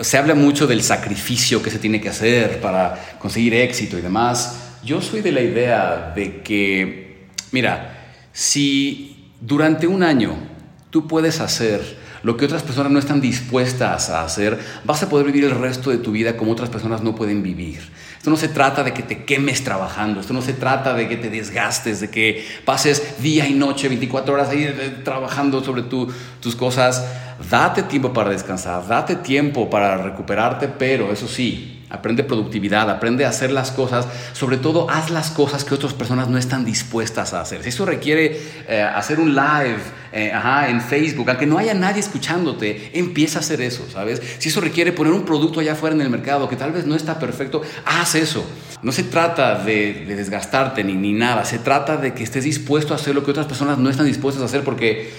se habla mucho del sacrificio que se tiene que hacer para conseguir éxito y demás. Yo soy de la idea de que, mira, si durante un año tú puedes hacer lo que otras personas no están dispuestas a hacer, vas a poder vivir el resto de tu vida como otras personas no pueden vivir. Esto no se trata de que te quemes trabajando, esto no se trata de que te desgastes, de que pases día y noche, 24 horas ahí eh, trabajando sobre tus cosas. Date tiempo para descansar, date tiempo para recuperarte, pero eso sí, aprende productividad, aprende a hacer las cosas, sobre todo haz las cosas que otras personas no están dispuestas a hacer. Si eso requiere eh, hacer un live eh, en Facebook, aunque no haya nadie escuchándote, empieza a hacer eso, ¿sabes? Si eso requiere poner un producto allá afuera en el mercado que tal vez no está perfecto, haz eso. No se trata de, desgastarte ni, ni nada, se trata de que estés dispuesto a hacer lo que otras personas no están dispuestas a hacer porque,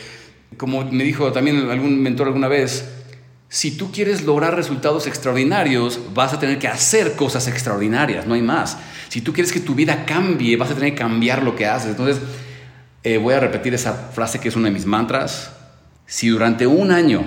como me dijo también algún mentor alguna vez, si tú quieres lograr resultados extraordinarios, vas a tener que hacer cosas extraordinarias, no hay más. Si tú quieres que tu vida cambie, vas a tener que cambiar lo que haces. Entonces, eh, voy a repetir esa frase que es una de mis mantras. Si durante un año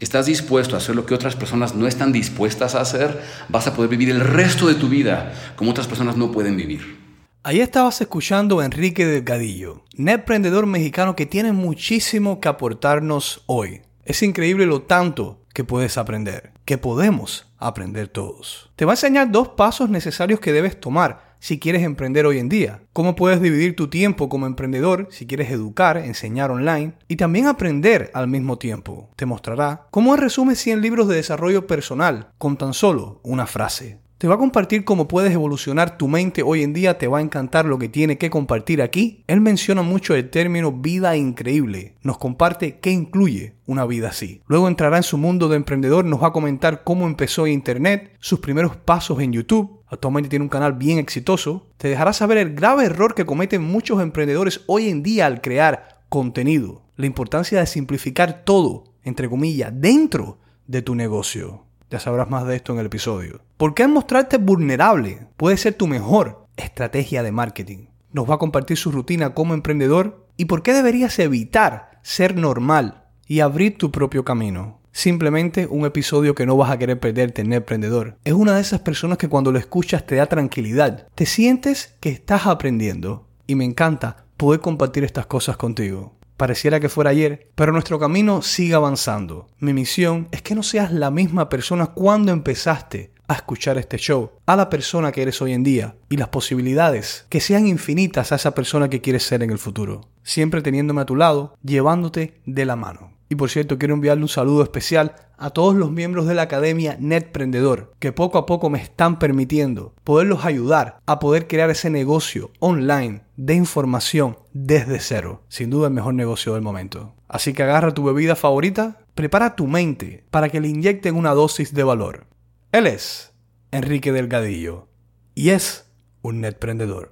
estás dispuesto a hacer lo que otras personas no están dispuestas a hacer, vas a poder vivir el resto de tu vida como otras personas no pueden vivir. Ahí estabas escuchando a Enrique Delgadillo, un emprendedor mexicano que tiene muchísimo que aportarnos hoy. Es increíble lo tanto que puedes aprender, que podemos aprender todos. Te va a enseñar dos pasos necesarios que debes tomar si quieres emprender hoy en día. Cómo puedes dividir tu tiempo como emprendedor si quieres educar, enseñar online y también aprender al mismo tiempo. Te mostrará cómo resume 100 libros de desarrollo personal con tan solo una frase. Te va a compartir cómo puedes evolucionar tu mente hoy en día, te va a encantar lo que tiene que compartir aquí. Él menciona mucho el término vida increíble, nos comparte qué incluye una vida así. Luego entrará en su mundo de emprendedor, nos va a comentar cómo empezó Internet, sus primeros pasos en YouTube, actualmente tiene un canal bien exitoso, te dejará saber el grave error que cometen muchos emprendedores hoy en día al crear contenido, la importancia de simplificar todo, entre comillas, dentro de tu negocio. Ya sabrás más de esto en el episodio. ¿Por qué mostrarte vulnerable puede ser tu mejor estrategia de marketing? Nos va a compartir su rutina como emprendedor y por qué deberías evitar ser normal y abrir tu propio camino. Simplemente un episodio que no vas a querer perderte en Emprendedor. Es una de esas personas que cuando lo escuchas te da tranquilidad. Te sientes que estás aprendiendo. Y me encanta poder compartir estas cosas contigo. Pareciera que fuera ayer, pero nuestro camino sigue avanzando. Mi misión es que no seas la misma persona cuando empezaste a escuchar este show, a la persona que eres hoy en día y las posibilidades que sean infinitas a esa persona que quieres ser en el futuro. Siempre teniéndome a tu lado, llevándote de la mano. Y por cierto, quiero enviarle un saludo especial a todos los miembros de la Academia Netprendedor, que poco a poco me están permitiendo poderlos ayudar a poder crear ese negocio online de información desde cero. Sin duda el mejor negocio del momento. Así que agarra tu bebida favorita, prepara tu mente para que le inyecten una dosis de valor. Él es Enrique Delgadillo y es un netprendedor.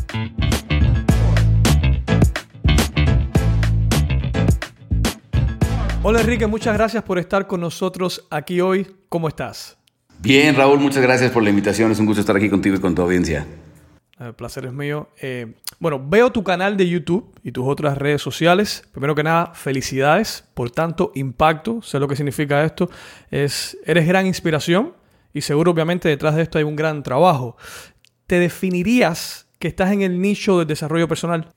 Hola Enrique, muchas gracias por estar con nosotros aquí hoy. ¿Cómo estás? Bien, Raúl, muchas gracias por la invitación. Es un gusto estar aquí contigo y con tu audiencia. El placer es mío. Eh, bueno, veo tu canal de YouTube y tus otras redes sociales. Primero que nada, felicidades por tanto impacto. Sé lo que significa esto. Es, eres gran inspiración y seguro obviamente detrás de esto hay un gran trabajo. ¿Te definirías que estás en el nicho del desarrollo personal?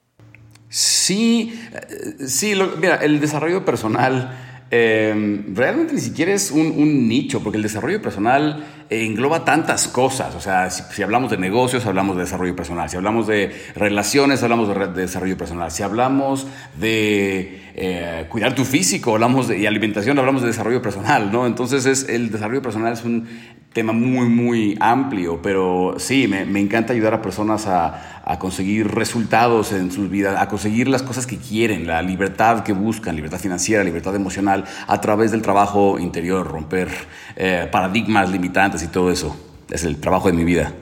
Sí, eh, sí, mira, el desarrollo personal em, realmente ni siquiera es un, nicho, porque el desarrollo personal engloba tantas cosas. O sea, si, hablamos de negocios, hablamos de desarrollo personal. Si hablamos de relaciones, hablamos de, desarrollo personal. Si hablamos de eh, cuidar tu físico, hablamos de y alimentación, hablamos de desarrollo personal, ¿no? Entonces es, el desarrollo personal es un tema muy, muy amplio, pero sí, me, encanta ayudar a personas a, a, conseguir resultados en sus vidas, a conseguir las cosas que quieren, la libertad que buscan, libertad financiera, libertad emocional, a través del trabajo interior, romper eh, paradigmas limitantes y todo eso. Es el trabajo de mi vida.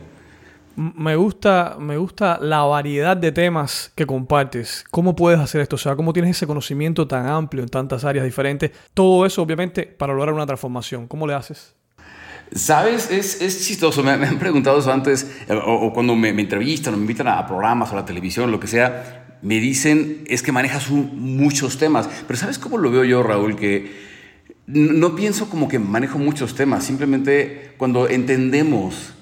Me gusta, me gusta la variedad de temas que compartes. ¿Cómo puedes hacer esto? O sea, ¿cómo tienes ese conocimiento tan amplio en tantas áreas diferentes? Todo eso, obviamente, para lograr una transformación. ¿Cómo le haces? Sabes, es, es chistoso. Me, han preguntado eso antes, eh, o, cuando me, entrevistan o me invitan a, programas o a la televisión, lo que sea, me dicen, es que manejas muchos temas. Pero ¿sabes cómo lo veo yo, Raúl? Que no pienso como que manejo muchos temas. Simplemente cuando entendemos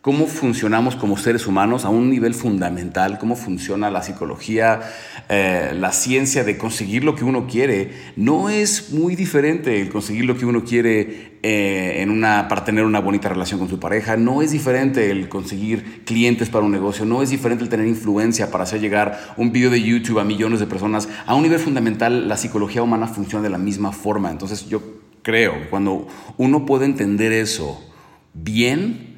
cómo funcionamos como seres humanos a un nivel fundamental, cómo funciona la psicología, eh, la ciencia de conseguir lo que uno quiere, no es muy diferente el conseguir lo que uno quiere eh, en una, para tener una bonita relación con su pareja, no es diferente el conseguir clientes para un negocio, no es diferente el tener influencia para hacer llegar un video de YouTube a millones de personas. A un nivel fundamental, la psicología humana funciona de la misma forma. Entonces yo creo que cuando uno puede entender eso bien,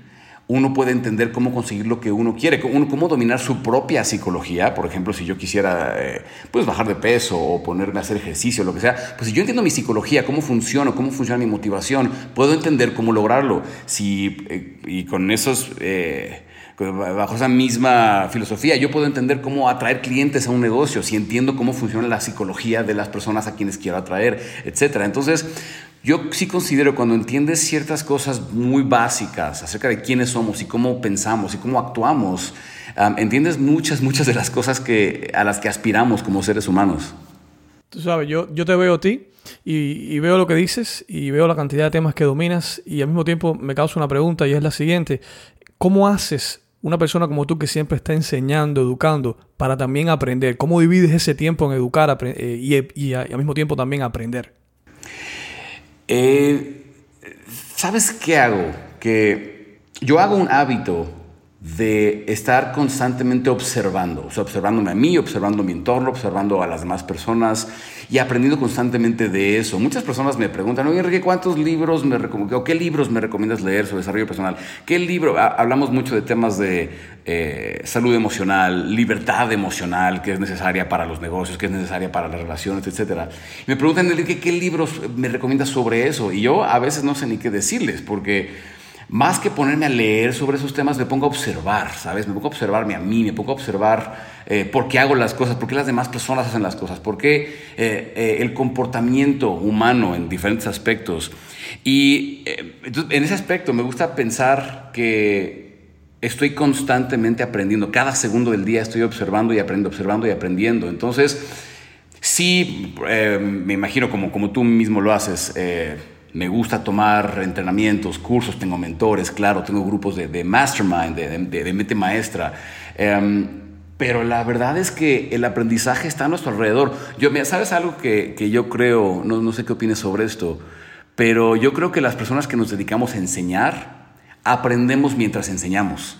uno puede entender cómo conseguir lo que uno quiere, cómo, dominar su propia psicología. Por ejemplo, si yo quisiera eh, pues bajar de peso o ponerme a hacer ejercicio, lo que sea, pues si yo entiendo mi psicología, cómo funciona, cómo funciona mi motivación, puedo entender cómo lograrlo. Si, eh, y con esos... Eh, bajo esa misma filosofía, yo puedo entender cómo atraer clientes a un negocio, si entiendo cómo funciona la psicología de las personas a quienes quiero atraer, etc. Entonces, yo sí considero cuando entiendes ciertas cosas muy básicas acerca de quiénes somos y cómo pensamos y cómo actuamos, entiendes muchas, muchas de las cosas que, a las que aspiramos como seres humanos. Tú sabes, yo, yo te veo a ti y, veo lo que dices y veo la cantidad de temas que dominas y al mismo tiempo me causa una pregunta y es la siguiente. ¿Cómo haces una persona como tú que siempre está enseñando, educando, para también aprender? ¿Cómo divides ese tiempo en educar eh, y, al mismo tiempo también aprender? Eh, ¿Sabes qué hago? Que yo hago un hábito de estar constantemente observando, observándome a mí, observando mi entorno, observando a las demás personas y aprendiendo constantemente de eso. Muchas personas me preguntan, oye Enrique, ¿cuántos libros me o qué libros me recomiendas leer sobre desarrollo personal? ¿Qué libro? Hablamos mucho de temas de eh, salud emocional, libertad emocional, que es necesaria para los negocios, que es necesaria para las relaciones, etc. me preguntan, Enrique, ¿qué libros me recomiendas sobre eso? Y yo a veces no sé ni qué decirles, porque más que ponerme a leer sobre esos temas, me pongo a observar, ¿sabes? Me pongo a observarme a mí, me pongo a observar eh, por qué hago las cosas, por qué las demás personas hacen las cosas, por qué eh, eh, el comportamiento humano en diferentes aspectos. Y en ese aspecto me gusta pensar que estoy constantemente aprendiendo. Cada segundo del día estoy observando y aprendiendo, observando y aprendiendo. Entonces, sí, me imagino como, como tú mismo lo haces me gusta tomar entrenamientos, cursos, tengo mentores, claro, tengo grupos de, mastermind, de, mente maestra. Em, pero la verdad es que el aprendizaje está a nuestro alrededor. Yo, ¿Sabes algo que, yo creo? No, no sé qué opines sobre esto, pero yo creo que las personas que nos dedicamos a enseñar, aprendemos mientras enseñamos.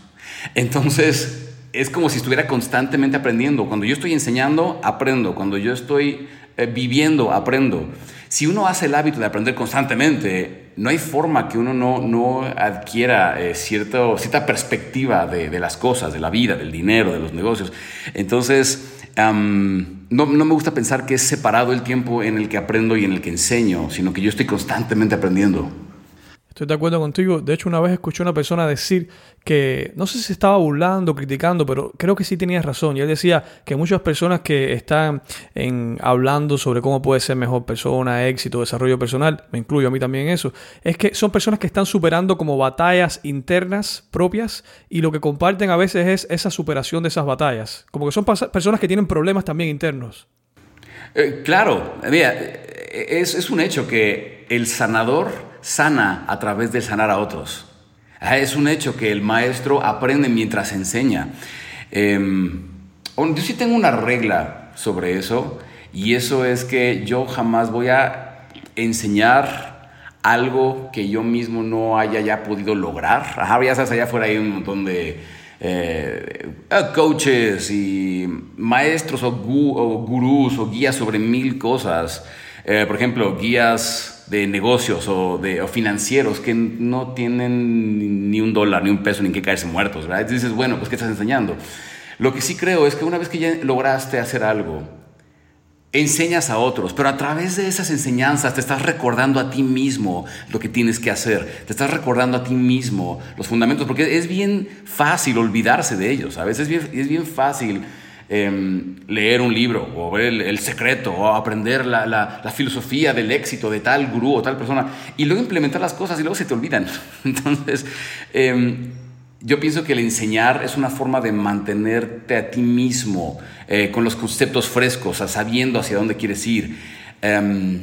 Entonces, es como si estuviera constantemente aprendiendo. Cuando yo estoy enseñando, aprendo. Cuando yo estoy eh, viviendo, aprendo. Si uno hace el hábito de aprender constantemente, no hay forma que uno no, no adquiera eh, cierta perspectiva de, las cosas, de la vida, del dinero, de los negocios. Entonces, no, no, me gusta pensar que es separado el tiempo en el que aprendo y en el que enseño, sino que yo estoy constantemente aprendiendo. Estoy de acuerdo contigo. De hecho, una vez escuché a una persona decir que, no sé si estaba burlando, criticando, pero creo que sí tenía razón. Y él decía que muchas personas que están en, hablando sobre cómo puede ser mejor persona, éxito, desarrollo personal, me incluyo a mí también eso, es que son personas que están superando como batallas internas propias y lo que comparten a veces es esa superación de esas batallas. Como que son personas que tienen problemas también internos. Eh, claro, mira, es, es un hecho que el sanador sana a través de sanar a otros. Ah, es un hecho que el maestro aprende mientras enseña. Em, yo sí tengo una regla sobre eso y eso es que yo jamás voy a enseñar algo que yo mismo no haya ya podido lograr. Ajá, ya sabes, allá afuera hay un montón de eh, coaches y maestros o, gurús o guías sobre mil cosas. Eh, por ejemplo, guías de negocios o, de, financieros que no tienen ni un dólar, ni un peso, ni en qué caerse muertos. ¿verdad? Dices, bueno, pues ¿qué estás enseñando? Lo que sí creo es que una vez que ya lograste hacer algo, enseñas a otros, pero a través de esas enseñanzas te estás recordando a ti mismo lo que tienes que hacer, te estás recordando a ti mismo los fundamentos, porque es bien fácil olvidarse de ellos, a veces es bien, es bien fácil em, leer un libro o ver el, secreto o aprender la, la, filosofía del éxito de tal gurú o tal persona y luego implementar las cosas y luego se te olvidan. Entonces, em, yo pienso que el enseñar es una forma de mantenerte a ti mismo eh, con los conceptos frescos, sabiendo hacia dónde quieres ir. Em,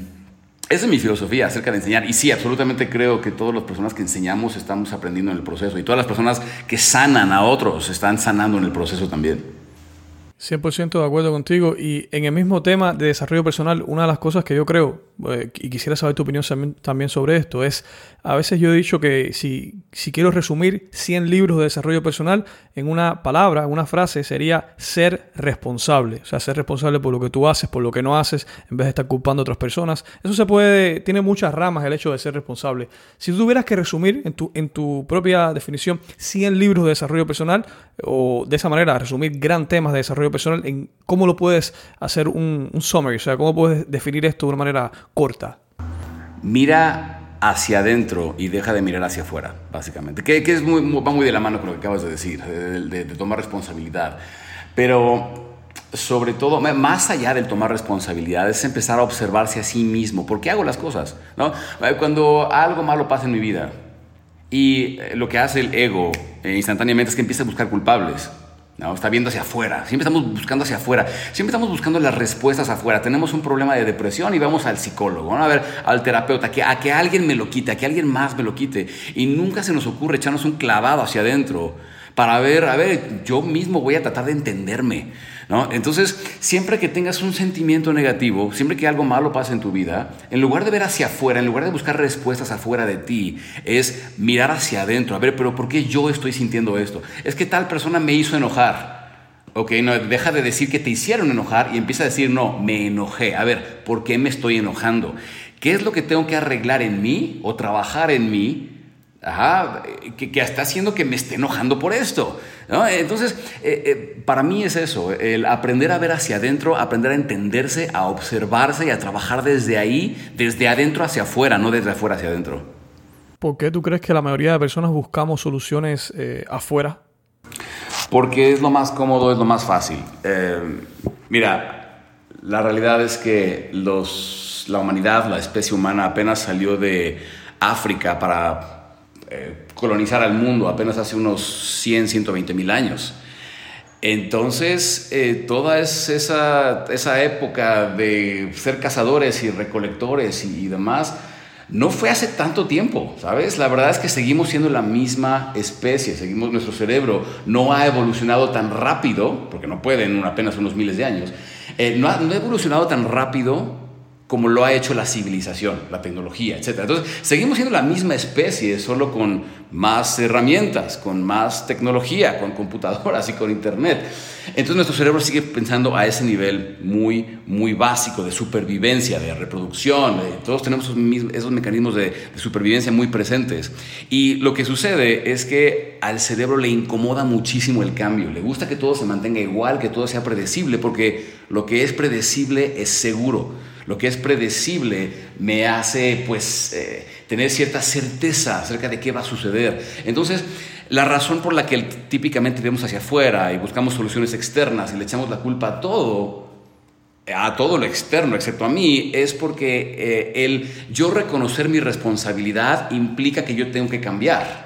esa es mi filosofía acerca de enseñar. Y sí, absolutamente creo que todas las personas que enseñamos estamos aprendiendo en el proceso. Y todas las personas que sanan a otros están sanando en el proceso también. 100% de acuerdo contigo. Y en el mismo tema de desarrollo personal, una de las cosas que yo creo, eh, y quisiera saber tu opinión también sobre esto, es, a veces yo he dicho que si, si quiero resumir 100 libros de desarrollo personal en una palabra, una frase, sería ser responsable. O sea, ser responsable por lo que tú haces, por lo que no haces, en vez de estar culpando a otras personas. Eso se puede, tiene muchas ramas el hecho de ser responsable. Si tú tuvieras que resumir en tu, en tu propia definición 100 libros de desarrollo personal, o de esa manera resumir gran temas de desarrollo personal, en cómo lo puedes hacer un summary, o sea, cómo puedes definir esto de una manera corta. Mira hacia adentro y deja de mirar hacia afuera, básicamente. Que, es muy, va muy de la mano con lo que acabas de decir, de, tomar responsabilidad. Pero sobre todo, más allá del tomar responsabilidad, es empezar a observarse a sí mismo. ¿Por qué hago las cosas? ¿No? Cuando algo malo pasa en mi vida y lo que hace el ego eh, instantáneamente es que empieza a buscar culpables. No, está viendo hacia afuera. Siempre estamos buscando hacia afuera. Siempre estamos buscando las respuestas afuera. Tenemos un problema de depresión y vamos al psicólogo. A ver al terapeuta, que, a que alguien me lo quite, a que alguien más me lo quite. Y nunca se nos ocurre echarnos un clavado hacia adentro para ver, a ver, yo mismo voy a tratar de entenderme. Entonces, siempre que tengas un sentimiento negativo, siempre que algo malo pase en tu vida, en lugar de ver hacia afuera, en lugar de buscar respuestas afuera de ti, es mirar hacia adentro, a ver, pero ¿por qué yo estoy sintiendo esto? Es que tal persona me hizo enojar. Ok, no, deja de decir que te hicieron enojar y empieza a decir, no, me enojé. A ver, ¿por qué me estoy enojando? ¿Qué es lo que tengo que arreglar en mí o trabajar en mí Ajá, que, que, está haciendo que me esté enojando por esto. Entonces, eh, eh, para mí es eso, el aprender a ver hacia adentro, aprender a entenderse, a observarse y a trabajar desde ahí, desde adentro hacia afuera, no desde afuera hacia adentro. ¿Por qué tú crees que la mayoría de personas buscamos soluciones eh, afuera? Porque es lo más cómodo, es lo más fácil. mira, la realidad es que los, la humanidad, la especie humana apenas salió de África para eh, colonizar al mundo apenas hace unos 100, 120 mil años. Entonces, eh, toda esa, esa, época de ser cazadores y recolectores y, demás, no fue hace tanto tiempo, ¿sabes? La verdad es que seguimos siendo la misma especie, seguimos, nuestro cerebro no ha evolucionado tan rápido, porque no puede en apenas unos miles de años, eh, no, ha, no ha evolucionado tan rápido como lo ha hecho la civilización, la tecnología, etc. Entonces, seguimos siendo la misma especie, solo con más herramientas, con más tecnología, con computadoras y con Internet. Entonces, nuestro cerebro sigue pensando a ese nivel muy, muy básico de supervivencia, de reproducción. todos tenemos esos, mecanismos de, de supervivencia muy presentes. Y lo que sucede es que al cerebro le incomoda muchísimo el cambio. Le gusta que todo se mantenga igual, que todo sea predecible, porque lo que es predecible es seguro lo que es predecible me hace pues eh, tener cierta certeza acerca de qué va a suceder. Entonces, la razón por la que típicamente vemos hacia afuera y buscamos soluciones externas y le echamos la culpa a todo, a todo lo externo, excepto a mí, es porque eh, el yo reconocer mi responsabilidad implica que yo tengo que cambiar.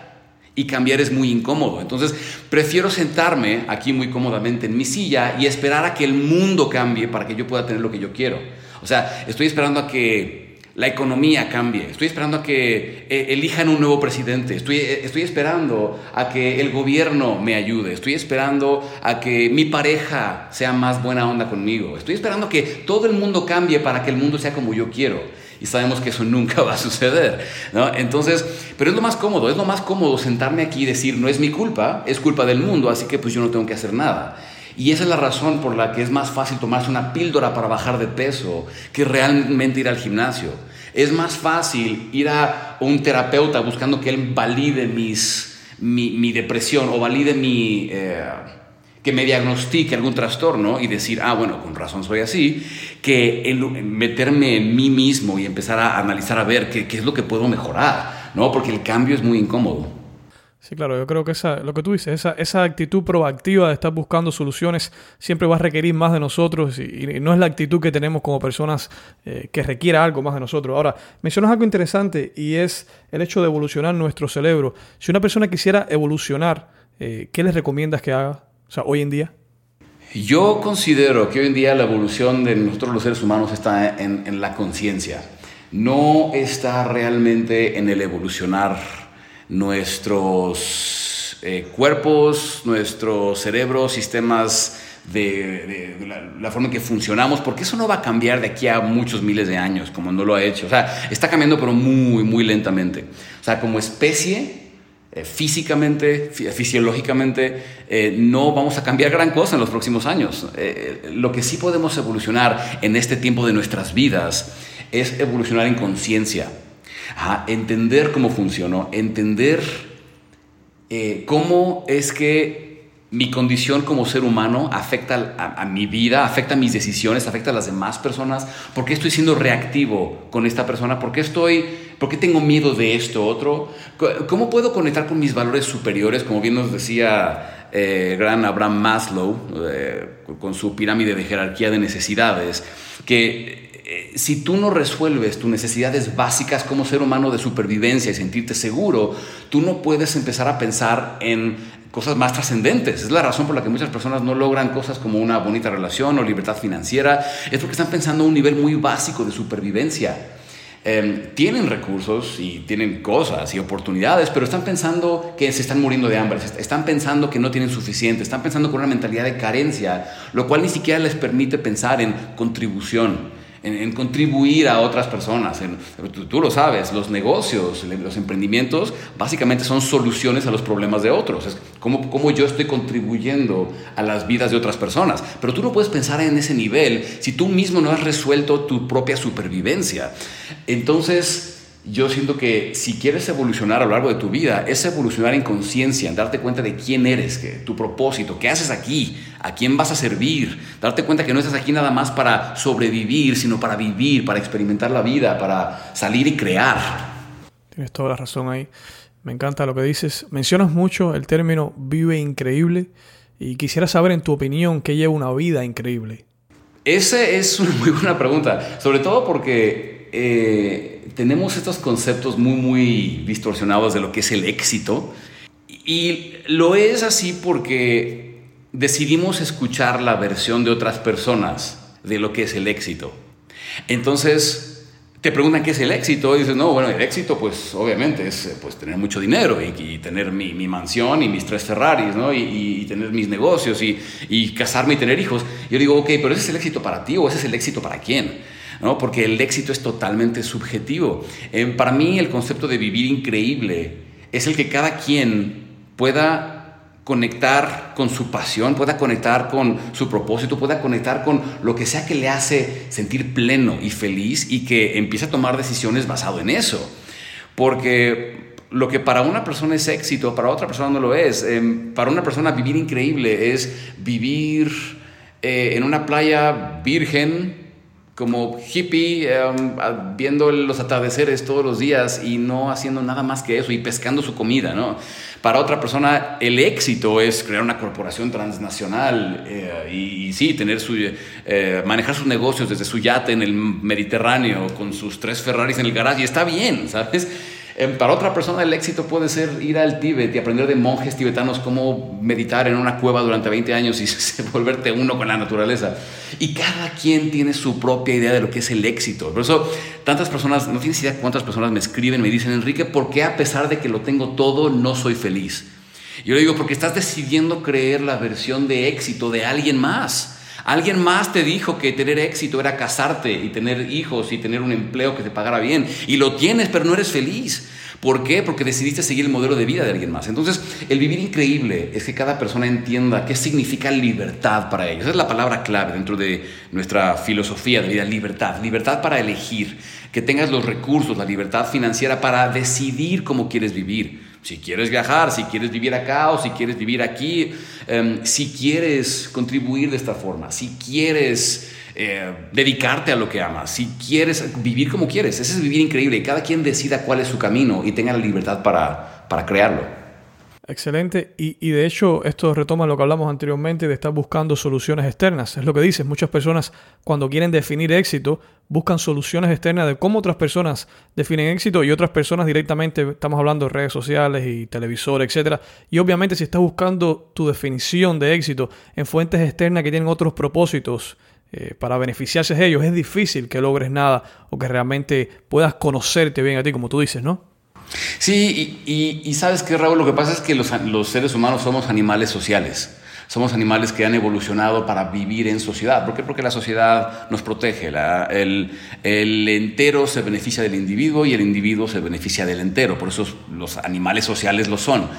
Y cambiar es muy incómodo. Entonces, prefiero sentarme aquí muy cómodamente en mi silla y esperar a que el mundo cambie para que yo pueda tener lo que yo quiero. O sea, estoy esperando a que la economía cambie, estoy esperando a que eh, elijan un nuevo presidente, estoy, eh, estoy esperando a que el gobierno me ayude, estoy esperando a que mi pareja sea más buena onda conmigo, estoy esperando a que todo el mundo cambie para que el mundo sea como yo quiero. Y sabemos que eso nunca va a suceder, ¿no? Entonces, pero es lo más cómodo, es lo más cómodo sentarme aquí y decir, no es mi culpa, es culpa del mundo, así que pues yo no tengo que hacer nada. Y esa es la razón por la que es más fácil tomarse una píldora para bajar de peso que realmente ir al gimnasio. Es más fácil ir a un terapeuta buscando que él valide mis, mi, depresión o valide mi... Eh, que me diagnostique algún trastorno y decir, ah, bueno, con razón soy así, que meterme en mí mismo y empezar a analizar a ver qué, qué es lo que puedo mejorar, ¿no? Porque el cambio es muy incómodo. Sí, claro, yo creo que esa, lo que tú dices, esa, esa actitud proactiva de estar buscando soluciones siempre va a requerir más de nosotros y, no es la actitud que tenemos como personas eh, que requiera algo más de nosotros. Ahora, mencionas algo interesante y es el hecho de evolucionar nuestro cerebro. Si una persona quisiera evolucionar, eh, ¿qué les recomiendas que haga? O sea, hoy en día. Yo considero que hoy en día la evolución de nosotros los seres humanos está en, en la conciencia. No está realmente en el evolucionar nuestros eh, cuerpos, nuestros cerebros, sistemas de, la, forma en que funcionamos, porque eso no va a cambiar de aquí a muchos miles de años, como no lo ha hecho. O sea, está cambiando, pero muy, muy lentamente. O sea, como especie, eh, físicamente, fisiológicamente, eh, no vamos a cambiar gran cosa en los próximos años. lo que sí podemos evolucionar en este tiempo de nuestras vidas es evolucionar en conciencia entender cómo funcionó, entender eh, cómo es que mi condición como ser humano afecta a, mi vida, afecta a mis decisiones, afecta a las demás personas. ¿Por qué estoy siendo reactivo con esta persona? ¿Por qué, estoy, por qué tengo miedo de esto otro? ¿Cómo puedo conectar con mis valores superiores? Como bien nos decía eh, gran Abraham Maslow, eh, con su pirámide de jerarquía de necesidades, que eh, si tú no resuelves tus necesidades básicas como ser humano de supervivencia y sentirte seguro, tú no puedes empezar a pensar en cosas más trascendentes. Es la razón por la que muchas personas no logran cosas como una bonita relación o libertad financiera. Es porque están pensando a un nivel muy básico de supervivencia. Em, tienen recursos y tienen cosas y oportunidades, pero están pensando que se están muriendo de hambre, están pensando que no tienen suficiente, están pensando con una mentalidad de carencia, lo cual ni siquiera les permite pensar en contribución en, contribuir a otras personas. tú, lo sabes, los negocios, los emprendimientos, básicamente son soluciones a los problemas de otros. Es como, como yo estoy contribuyendo a las vidas de otras personas. Pero tú no puedes pensar en ese nivel si tú mismo no has resuelto tu propia supervivencia. Entonces, yo siento que si quieres evolucionar a lo largo de tu vida, es evolucionar en conciencia, en darte cuenta de quién eres, que, tu propósito, qué haces aquí, a quién vas a servir, darte cuenta que no estás aquí nada más para sobrevivir, sino para vivir, para experimentar la vida, para salir y crear. Tienes toda la razón ahí. Me encanta lo que dices. Mencionas mucho el término vive increíble y quisiera saber en tu opinión qué lleva una vida increíble. Esa es una muy buena pregunta, sobre todo porque... Eh, tenemos estos conceptos muy, muy distorsionados de lo que es el éxito. Y lo es así porque decidimos escuchar la versión de otras personas de lo que es el éxito. Entonces, te preguntan qué es el éxito y dices, no, bueno, el éxito pues obviamente es pues, tener mucho dinero y, tener mi, mansión y mis tres Ferraris, ¿no? Y, tener mis negocios y, y casarme y tener hijos. Yo digo, ok, pero ese es el éxito para ti o ese es el éxito para quién? ¿No? porque el éxito es totalmente subjetivo. Eh, para mí el concepto de vivir increíble es el que cada quien pueda conectar con su pasión, pueda conectar con su propósito, pueda conectar con lo que sea que le hace sentir pleno y feliz y que empiece a tomar decisiones basado en eso. Porque lo que para una persona es éxito, para otra persona no lo es. Em, para una persona vivir increíble es vivir eh, en una playa virgen, como hippie, em, viendo los atardeceres todos los días y no haciendo nada más que eso y pescando su comida, ¿no? Para otra persona, el éxito es crear una corporación transnacional eh, y, sí, tener su, eh, manejar sus negocios desde su yate en el Mediterráneo con sus tres Ferraris en el garaje y está bien, ¿sabes? Para otra persona el éxito puede ser ir al Tíbet y aprender de monjes tibetanos cómo meditar en una cueva durante 20 años y volverte uno con la naturaleza. Y cada quien tiene su propia idea de lo que es el éxito. Por eso tantas personas, no tienes idea cuántas personas me escriben, me dicen, Enrique, ¿por qué a pesar de que lo tengo todo no soy feliz? Yo le digo, porque estás decidiendo creer la versión de éxito de alguien más. Alguien más te dijo que tener éxito era casarte y tener hijos y tener un empleo que te pagara bien. Y lo tienes, pero no eres feliz. ¿Por qué? Porque decidiste seguir el modelo de vida de alguien más. Entonces, el vivir increíble es que cada persona entienda qué significa libertad para ellos. Esa es la palabra clave dentro de nuestra filosofía de vida, libertad. Libertad para elegir, que tengas los recursos, la libertad financiera para decidir cómo quieres vivir. Si quieres viajar, si quieres vivir acá o si quieres vivir aquí, em, si quieres contribuir de esta forma, si quieres eh, dedicarte a lo que amas, si quieres vivir como quieres, ese es vivir increíble cada quien decida cuál es su camino y tenga la libertad para, para crearlo. Excelente. Y, de hecho, esto retoma lo que hablamos anteriormente de estar buscando soluciones externas. Es lo que dices. Muchas personas, cuando quieren definir éxito, buscan soluciones externas de cómo otras personas definen éxito y otras personas directamente, estamos hablando de redes sociales y televisor, etc. Y obviamente, si estás buscando tu definición de éxito en fuentes externas que tienen otros propósitos, eh, para beneficiarse de ellos, es difícil que logres nada o que realmente puedas conocerte bien a ti, como tú dices, ¿no? Sí, y, sabes que Raúl, lo que pasa es que los, seres humanos somos animales sociales. Somos animales que han evolucionado para vivir en sociedad. ¿Por qué? Porque la sociedad nos protege. el, el, entero se beneficia del individuo y el individuo se beneficia del entero. Por eso los animales sociales lo son.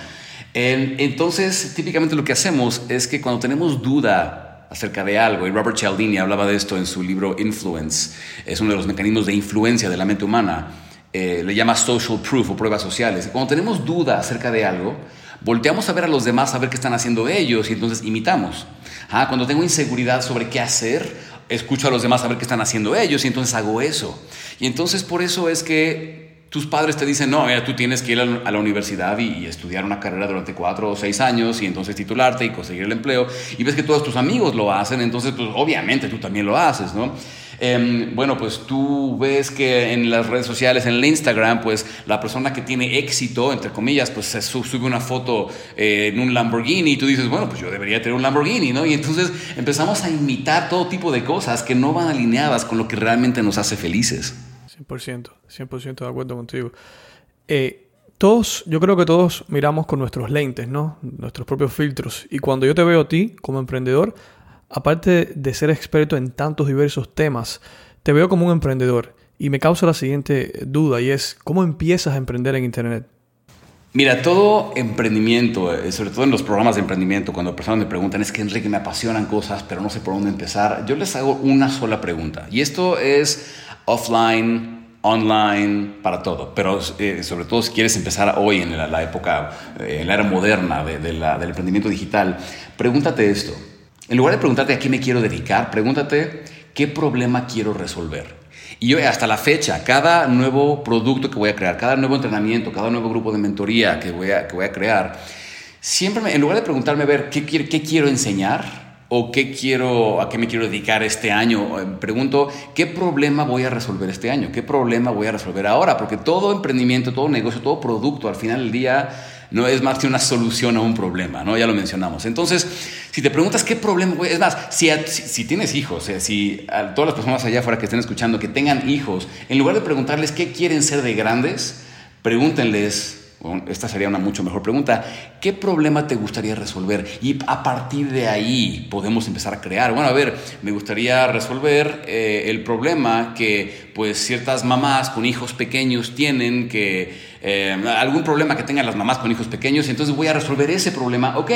Entonces, típicamente lo que hacemos es que cuando tenemos duda acerca de algo, y Robert Cialdini hablaba de esto en su libro Influence, es uno de los mecanismos de influencia de la mente humana, eh, le llama social proof o pruebas sociales. Cuando tenemos duda acerca de algo, volteamos a ver a los demás a ver qué están haciendo ellos y entonces imitamos. Ah, cuando tengo inseguridad sobre qué hacer, escucho a los demás a ver qué están haciendo ellos y entonces hago eso. Y entonces por eso es que tus padres te dicen, no, tú tienes que ir a la universidad y, estudiar una carrera durante cuatro o seis años y entonces titularte y conseguir el empleo, y ves que todos tus amigos lo hacen, entonces pues obviamente tú también lo haces, ¿no? Em, bueno, pues tú ves que en las redes sociales, en el Instagram, pues la persona que tiene éxito, entre comillas, pues sube una foto eh, en un Lamborghini y tú dices, bueno, pues yo debería tener un Lamborghini, ¿no? Y entonces empezamos a imitar todo tipo de cosas que no van alineadas con lo que realmente nos hace felices. 100%, 100% de acuerdo contigo. Eh, todos, yo creo que todos miramos con nuestros lentes, ¿no? Nuestros propios filtros. Y cuando yo te veo a ti como emprendedor, aparte de ser experto en tantos diversos temas, te veo como un emprendedor. Y me causa la siguiente duda y es, ¿cómo empiezas a emprender en Internet? Mira, todo emprendimiento, eh, sobre todo en los programas de emprendimiento, cuando personas me preguntan, es que Enrique me apasionan cosas, pero no sé por dónde empezar, yo les hago una sola pregunta. Y esto es offline, online, para todo. Pero eh, sobre todo si quieres empezar hoy en la, época, eh, en la era moderna de, del emprendimiento digital, pregúntate esto. En lugar de preguntarte a qué me quiero dedicar, pregúntate qué problema quiero resolver. Y yo hasta la fecha, cada nuevo producto que voy a crear, cada nuevo entrenamiento, cada nuevo grupo de mentoría que voy a, que voy a crear, siempre en lugar de preguntarme a ver qué, qué quiero enseñar, o qué quiero, a qué me quiero dedicar este año. Eh, pregunto, ¿qué problema voy a resolver este año? ¿Qué problema voy a resolver ahora? Porque todo emprendimiento, todo negocio, todo producto, al final del día no es más que una solución a un problema, ¿no? Ya lo mencionamos. Entonces, si te preguntas qué problema, es más, si, tienes hijos, si a todas las personas allá afuera que estén escuchando, que tengan hijos, en lugar de preguntarles qué quieren ser de grandes, pregúntenles esta sería una mucho mejor pregunta. ¿Qué problema te gustaría resolver? Y a partir de ahí podemos empezar a crear. Bueno, a ver, me gustaría resolver eh, el problema que pues ciertas mamás con hijos pequeños tienen, que eh, algún problema que tengan las mamás con hijos pequeños, entonces voy a resolver ese problema. Ok,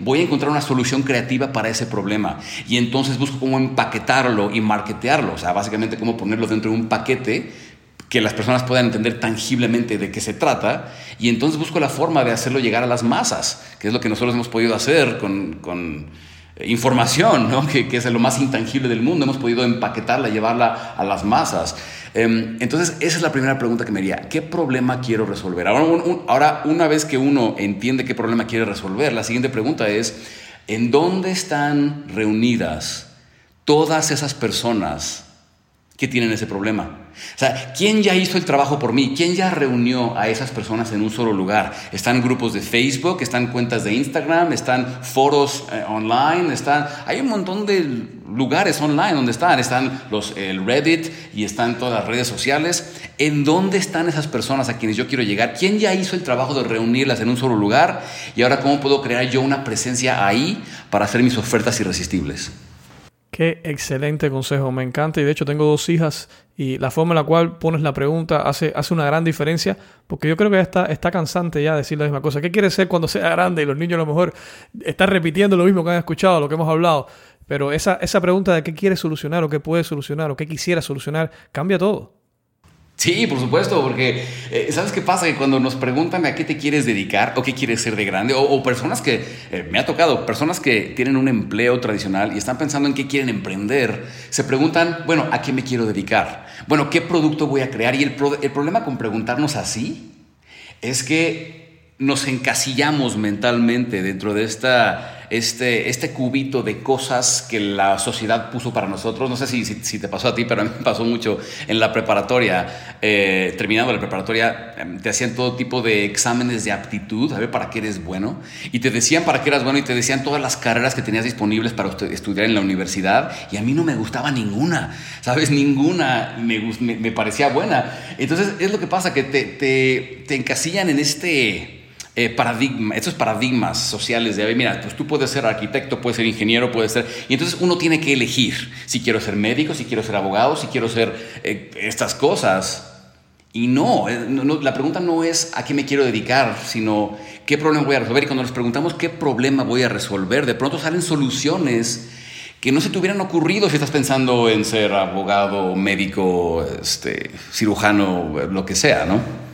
voy a encontrar una solución creativa para ese problema. Y entonces busco cómo empaquetarlo y marketearlo. O sea, básicamente cómo ponerlo dentro de un paquete que las personas puedan entender tangiblemente de qué se trata y entonces busco la forma de hacerlo llegar a las masas, que es lo que nosotros hemos podido hacer con, información, ¿no? que, es lo más intangible del mundo, hemos podido empaquetarla, llevarla a las masas. Em, entonces, esa es la primera pregunta que me haría, ¿qué problema quiero resolver? Ahora, ahora, una vez que uno entiende qué problema quiere resolver, la siguiente pregunta es, ¿en dónde están reunidas todas esas personas que tienen ese problema? O sea, ¿quién ya hizo el trabajo por mí? ¿Quién ya reunió a esas personas en un solo lugar? Están grupos de Facebook, están cuentas de Instagram, están foros eh, online, están, hay un montón de lugares online donde están, están los, el Reddit y están todas las redes sociales. ¿En dónde están esas personas a quienes yo quiero llegar? ¿Quién ya hizo el trabajo de reunirlas en un solo lugar? Y ahora, ¿cómo puedo crear yo una presencia ahí para hacer mis ofertas irresistibles? Qué excelente consejo, me encanta y de hecho tengo dos hijas y la forma en la cual pones la pregunta hace, hace una gran diferencia porque yo creo que ya está, está cansante ya decir la misma cosa. ¿Qué quieres ser cuando sea grande? Y los niños a lo mejor están repitiendo lo mismo que han escuchado, lo que hemos hablado. Pero esa, esa pregunta de qué quieres solucionar o qué puedes solucionar o qué quisiera solucionar cambia todo. Sí, por supuesto, porque eh, ¿sabes qué pasa? Que cuando nos preguntan a qué te quieres dedicar o qué quieres ser de grande, o, personas que, eh, me ha tocado, personas que tienen un empleo tradicional y están pensando en qué quieren emprender, se preguntan, bueno, ¿a qué me quiero dedicar? Bueno, ¿qué producto voy a crear? Y el, el problema con preguntarnos así es que nos encasillamos mentalmente dentro de esta este, este cubito de cosas que la sociedad puso para nosotros. No sé si, si, te pasó a ti, pero a mí me pasó mucho en la preparatoria. Eh, terminando la preparatoria, em, te hacían todo tipo de exámenes de aptitud, a ver para qué eres bueno. Y te decían para qué eras bueno y te decían todas las carreras que tenías disponibles para estudiar en la universidad. Y a mí no me gustaba ninguna, ¿sabes? Ninguna me, me, parecía buena. Entonces es lo que pasa, que te, te, te encasillan en este eh, paradigma, estos paradigmas sociales de, mira, pues tú puedes ser arquitecto, puedes ser ingeniero, puedes ser... Y entonces uno tiene que elegir si quiero ser médico, si quiero ser abogado, si quiero ser eh, estas cosas. Y no, eh, no, la pregunta no es a qué me quiero dedicar, sino qué problema voy a resolver. Y cuando nos preguntamos qué problema voy a resolver, de pronto salen soluciones que no se te hubieran ocurrido si estás pensando en ser abogado, médico, este, cirujano, lo que sea, ¿no?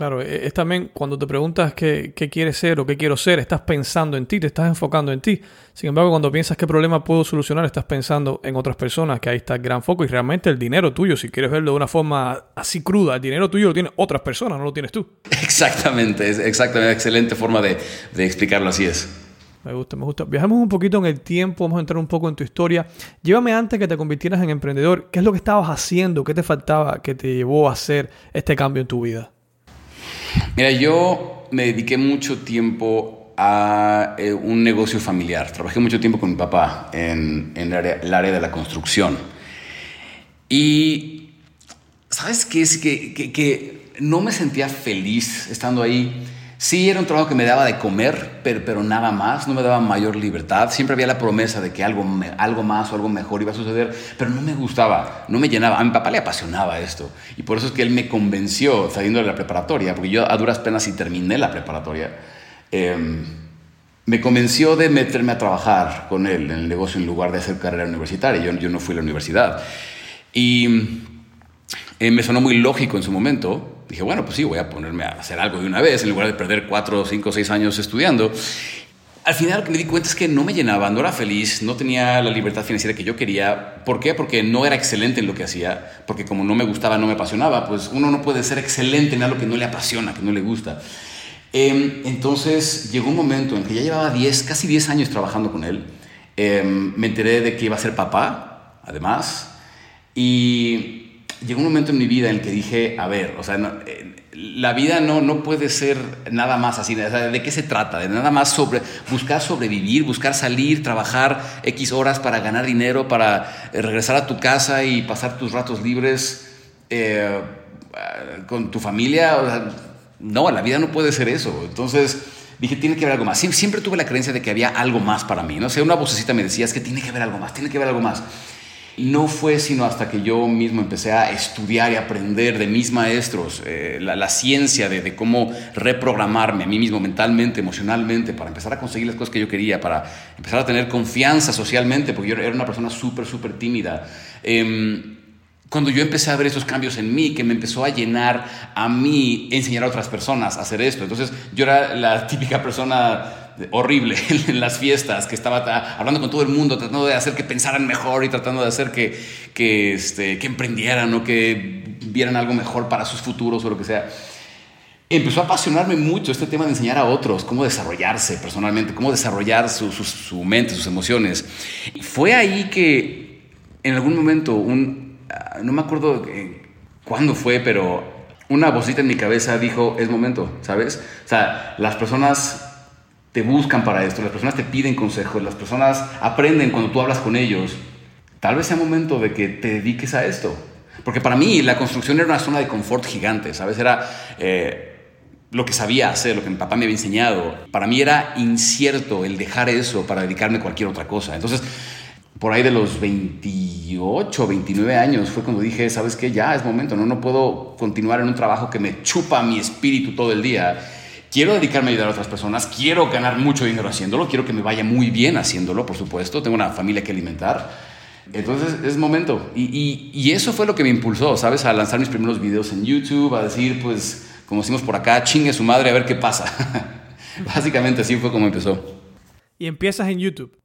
Claro, e, es también cuando te preguntas qué, qué, quieres ser o qué quiero ser, estás pensando en ti, te estás enfocando en ti. Sin embargo, cuando piensas qué problema puedo solucionar, estás pensando en otras personas, que ahí está el gran foco y realmente el dinero tuyo, si quieres verlo de una forma así cruda, el dinero tuyo lo tienen otras personas, no lo tienes tú. Exactamente, es exactamente, excelente forma de, de explicarlo, así es. Me gusta, me gusta. Viajamos un poquito en el tiempo, vamos a entrar un poco en tu historia. Llévame antes que te convirtieras en emprendedor. ¿Qué es lo que estabas haciendo? ¿Qué te faltaba que te llevó a hacer este cambio en tu vida? Mira, yo me dediqué mucho tiempo a eh, un negocio familiar. Trabajé mucho tiempo con mi papá en, el, área, de la construcción. Y, ¿sabes qué? Es que, que, no me sentía feliz estando ahí Sí, era un trabajo que me daba de comer, pero, nada más, no me daba mayor libertad. Siempre había la promesa de que algo, algo más o algo mejor iba a suceder, pero no me gustaba, no me llenaba. A mi papá le apasionaba esto. Y por eso es que él me convenció saliendo de la preparatoria, porque yo a duras penas y terminé la preparatoria. Em, me convenció de meterme a trabajar con él en el negocio en lugar de hacer carrera universitaria. Yo, yo no fui a la universidad. Y eh, me sonó muy lógico en su momento dije, bueno, pues sí, voy a ponerme a hacer algo de una vez en lugar de perder cuatro, cinco, seis años estudiando. Al final me di cuenta es que no me llenaba, no era feliz, no tenía la libertad financiera que yo quería. ¿Por qué? Porque no era excelente en lo que hacía, porque como no me gustaba, no me apasionaba, pues uno no puede ser excelente en algo que no le apasiona, que no le gusta. Em, entonces llegó un momento en que ya llevaba 10, casi 10 años trabajando con él. Em, me enteré de que iba a ser papá, además, y llegó un momento en mi vida en el que dije, a ver, o sea, eh, la vida no, no puede ser nada más así. ¿De qué se trata? De nada más sobre buscar sobrevivir, buscar salir, trabajar X horas para ganar dinero, para eh, regresar a tu casa y pasar tus ratos libres eh, con tu familia. no, la vida no puede ser eso. Entonces dije, tiene que haber algo más. Siempre tuve la creencia de que había algo más para mí. No sé, una vocecita me decía, es que tiene que haber algo más, tiene que haber algo más no fue sino hasta que yo mismo empecé a estudiar y aprender de mis maestros eh, la, ciencia de, cómo reprogramarme a mí mismo mentalmente, emocionalmente, para empezar a conseguir las cosas que yo quería, para empezar a tener confianza socialmente, porque yo era una persona súper, súper tímida. Em, cuando yo empecé a ver esos cambios en mí, que me empezó a llenar a mí enseñar a otras personas a hacer esto. Entonces yo era la típica persona horrible en las fiestas, que estaba hablando con todo el mundo, tratando de hacer que pensaran mejor y tratando de hacer que, que, este, que emprendieran o que vieran algo mejor para sus futuros o lo que sea. Empezó a apasionarme mucho este tema de enseñar a otros cómo desarrollarse personalmente, cómo desarrollar su, su, mente, sus emociones. fue ahí que en algún momento, un, no me acuerdo cuándo fue, pero una vocita en mi cabeza dijo, es momento, ¿sabes? O sea, las personas te buscan para esto, las personas te piden consejos, las personas aprenden cuando tú hablas con ellos. Tal vez sea momento de que te dediques a esto. Porque para mí la construcción era una zona de confort gigante, ¿sabes? Era eh, lo que sabía hacer, lo que mi papá me había enseñado. Para mí era incierto el dejar eso para dedicarme a cualquier otra cosa. Entonces, por ahí de los 28, 29 años fue cuando dije, ¿sabes qué? Ya es momento, ¿no? No puedo continuar en un trabajo que me chupa mi espíritu todo el día. Quiero dedicarme a ayudar a otras personas, quiero ganar mucho dinero haciéndolo, quiero que me vaya muy bien haciéndolo, por supuesto, tengo una familia que alimentar. Entonces es momento. Y, y, eso fue lo que me impulsó, ¿sabes? A lanzar mis primeros videos en YouTube, a decir, pues, como decimos por acá, chingue su madre a ver qué pasa. Básicamente así fue como empezó. ¿Y empiezas en YouTube?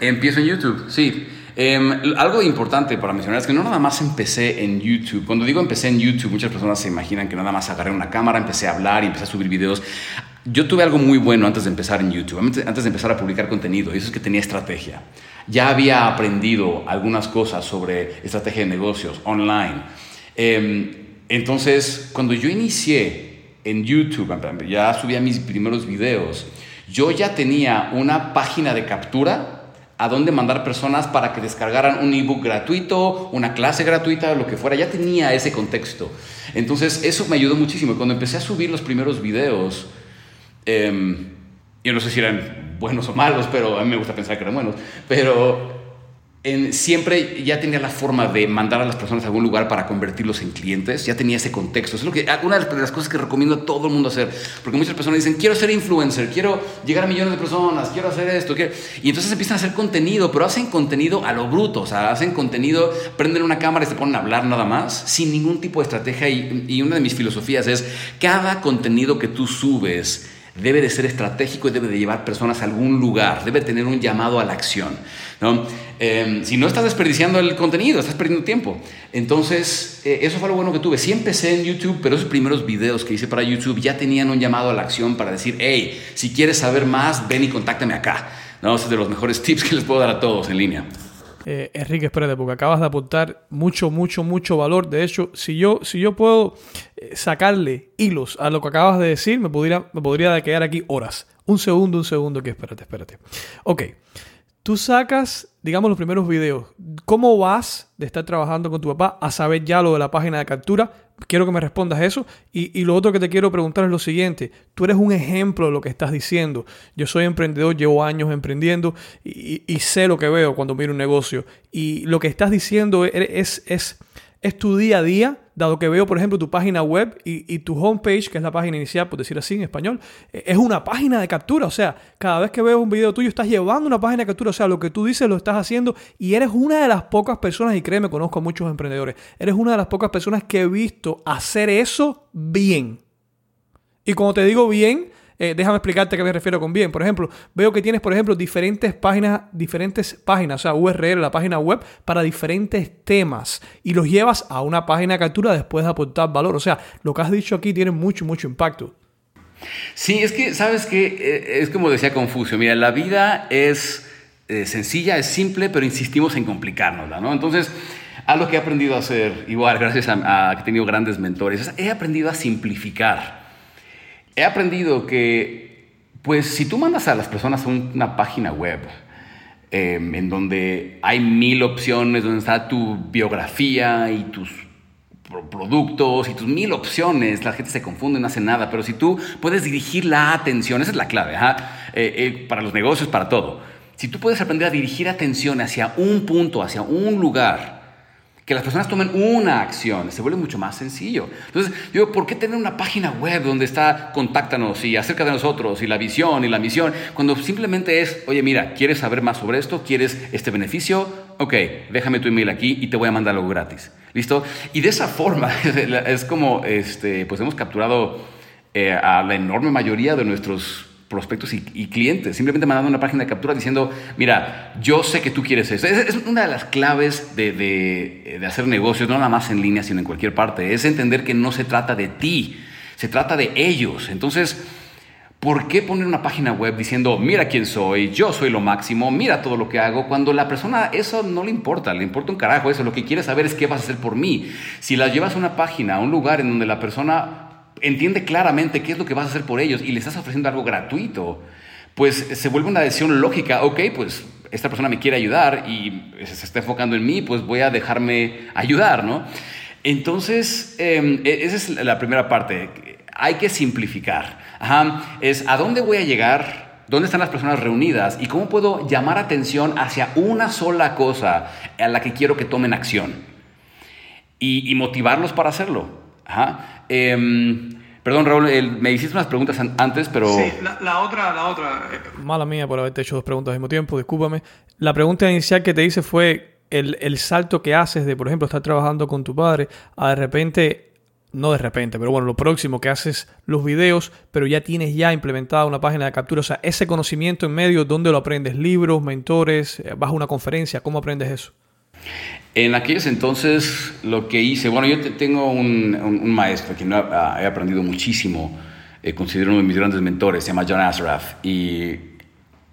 Empiezo en YouTube, sí. Em, algo importante para mencionar es que no nada más empecé en YouTube. Cuando digo empecé en YouTube, muchas personas se imaginan que nada más agarré una cámara, empecé a hablar y empecé a subir videos. Yo tuve algo muy bueno antes de empezar en YouTube, antes de empezar a publicar contenido, y eso es que tenía estrategia. Ya había aprendido algunas cosas sobre estrategia de negocios online. Em, entonces, cuando yo inicié en YouTube, ya subía mis primeros videos, yo ya tenía una página de captura a dónde mandar personas para que descargaran un ebook gratuito, una clase gratuita, lo que fuera. Ya tenía ese contexto. Entonces, eso me ayudó muchísimo. Cuando empecé a subir los primeros videos, em, yo no sé si eran buenos o malos, pero a mí me gusta pensar que eran buenos, pero siempre ya tenía la forma de mandar a las personas a algún lugar para convertirlos en clientes, ya tenía ese contexto. Es lo que, una de las cosas que recomiendo a todo el mundo hacer, porque muchas personas dicen, quiero ser influencer, quiero llegar a millones de personas, quiero hacer esto, y entonces empiezan a hacer contenido, pero hacen contenido a lo bruto, o sea, hacen contenido, prenden una cámara y se ponen a hablar nada más, sin ningún tipo de estrategia, y, y una de mis filosofías es, cada contenido que tú subes, debe de ser estratégico y debe de llevar personas a algún lugar, debe tener un llamado a la acción. ¿No? Em, si no estás desperdiciando el contenido, estás perdiendo tiempo. Entonces, eh, eso fue lo bueno que tuve. Sí empecé en YouTube, pero esos primeros videos que hice para YouTube ya tenían un llamado a la acción para decir, hey, si quieres saber más, ven y contáctame acá. ¿no? es de los mejores tips que les puedo dar a todos en línea. Eh, Enrique, espérate, porque acabas de aportar mucho, mucho, mucho valor. De hecho, si yo, si yo puedo eh, sacarle hilos a lo que acabas de decir, me podría, me podría quedar aquí horas. Un segundo, un segundo, que espérate, espérate. Ok. Tú sacas, digamos, los primeros videos. ¿Cómo vas de estar trabajando con tu papá a saber ya lo de la página de captura? Quiero que me respondas eso. Y, lo otro que te quiero preguntar es lo siguiente. Tú eres un ejemplo de lo que estás diciendo. Yo soy emprendedor, llevo años emprendiendo y, sé lo que veo cuando miro un negocio. Y lo que estás diciendo es, es, es tu día a día dado que veo, por ejemplo, tu página web y, tu homepage, que es la página inicial, por decir así en español, e, es una página de captura. O sea, cada vez que veo un video tuyo, estás llevando una página de captura. O sea, lo que tú dices lo estás haciendo y eres una de las pocas personas, y créeme, conozco a muchos emprendedores, eres una de las pocas personas que he visto hacer eso bien. Y cuando te digo bien, eh, déjame explicarte a qué me refiero con bien. Por ejemplo, veo que tienes, por ejemplo, diferentes páginas, diferentes páginas, o sea, URL, la página web, para diferentes temas. Y los llevas a una página de captura después de aportar valor. O sea, lo que has dicho aquí tiene mucho, mucho impacto. Sí, es que, ¿sabes qué? Eh, es como decía Confucio, mira, la vida es eh, sencilla, es simple, pero insistimos en complicárnosla, ¿no? Entonces, a lo que he aprendido a hacer, igual, gracias a, a que he tenido grandes mentores, he aprendido a simplificar he aprendido que, pues, si tú mandas a las personas a una página web em, en donde hay mil opciones, donde está tu biografía y tus productos y tus mil opciones, la gente se confunde, no hace nada, pero si tú puedes dirigir la atención, esa es la clave, eh, eh, para los negocios, para todo. Si tú puedes aprender a dirigir atención hacia un punto, hacia un lugar, que las personas tomen una acción, se vuelve mucho más sencillo. Entonces, yo, ¿por qué tener una página web donde está contáctanos y acerca de nosotros y la visión y la misión? Cuando simplemente es, oye, mira, ¿quieres saber más sobre esto? ¿Quieres este beneficio? Ok, déjame tu email aquí y te voy a mandar algo gratis. ¿Listo? Y de esa forma es como, este, pues hemos capturado eh, a la enorme mayoría de nuestros prospectos y, clientes, simplemente mandando una página de captura diciendo, mira, yo sé que tú quieres eso. Es, una de las claves de, de, hacer negocios, no nada más en línea, sino en cualquier parte, es entender que no se trata de ti, se trata de ellos. Entonces, ¿por qué poner una página web diciendo, mira quién soy, yo soy lo máximo, mira todo lo que hago, cuando la persona eso no le importa, le importa un carajo eso, lo que quiere saber es qué vas a hacer por mí. Si la llevas a una página, a un lugar en donde la persona entiende claramente qué es lo que vas a hacer por ellos y le estás ofreciendo algo gratuito, pues se vuelve una decisión lógica, ok, pues esta persona me quiere ayudar y se está enfocando en mí, pues voy a dejarme ayudar, ¿no? Entonces, em, e, esa es la primera parte, hay que simplificar. Ajá, es a dónde voy a llegar ¿Dónde están las personas reunidas? ¿Y cómo puedo llamar atención hacia una sola cosa a la que quiero que tomen acción? Y, motivarlos para hacerlo. Em, perdón, Raúl, me hiciste unas preguntas antes, pero... Sí, la, otra, la otra... Eh, mala mía por haberte hecho dos preguntas al mismo tiempo, discúlpame. La pregunta inicial que te hice fue el, el salto que haces de, por ejemplo, estar trabajando con tu padre a de repente no de repente, pero bueno, lo próximo que haces los videos, pero ya tienes ya implementada una página de captura, o sea, ese conocimiento en medio, ¿dónde lo aprendes? ¿Libros, mentores? Eh, ¿Vas a una conferencia? ¿Cómo aprendes eso? En aquellos entonces lo que hice, bueno, yo tengo un, maestro que he aprendido muchísimo, eh, considero uno de mis grandes mentores, se llama John Asraf, y,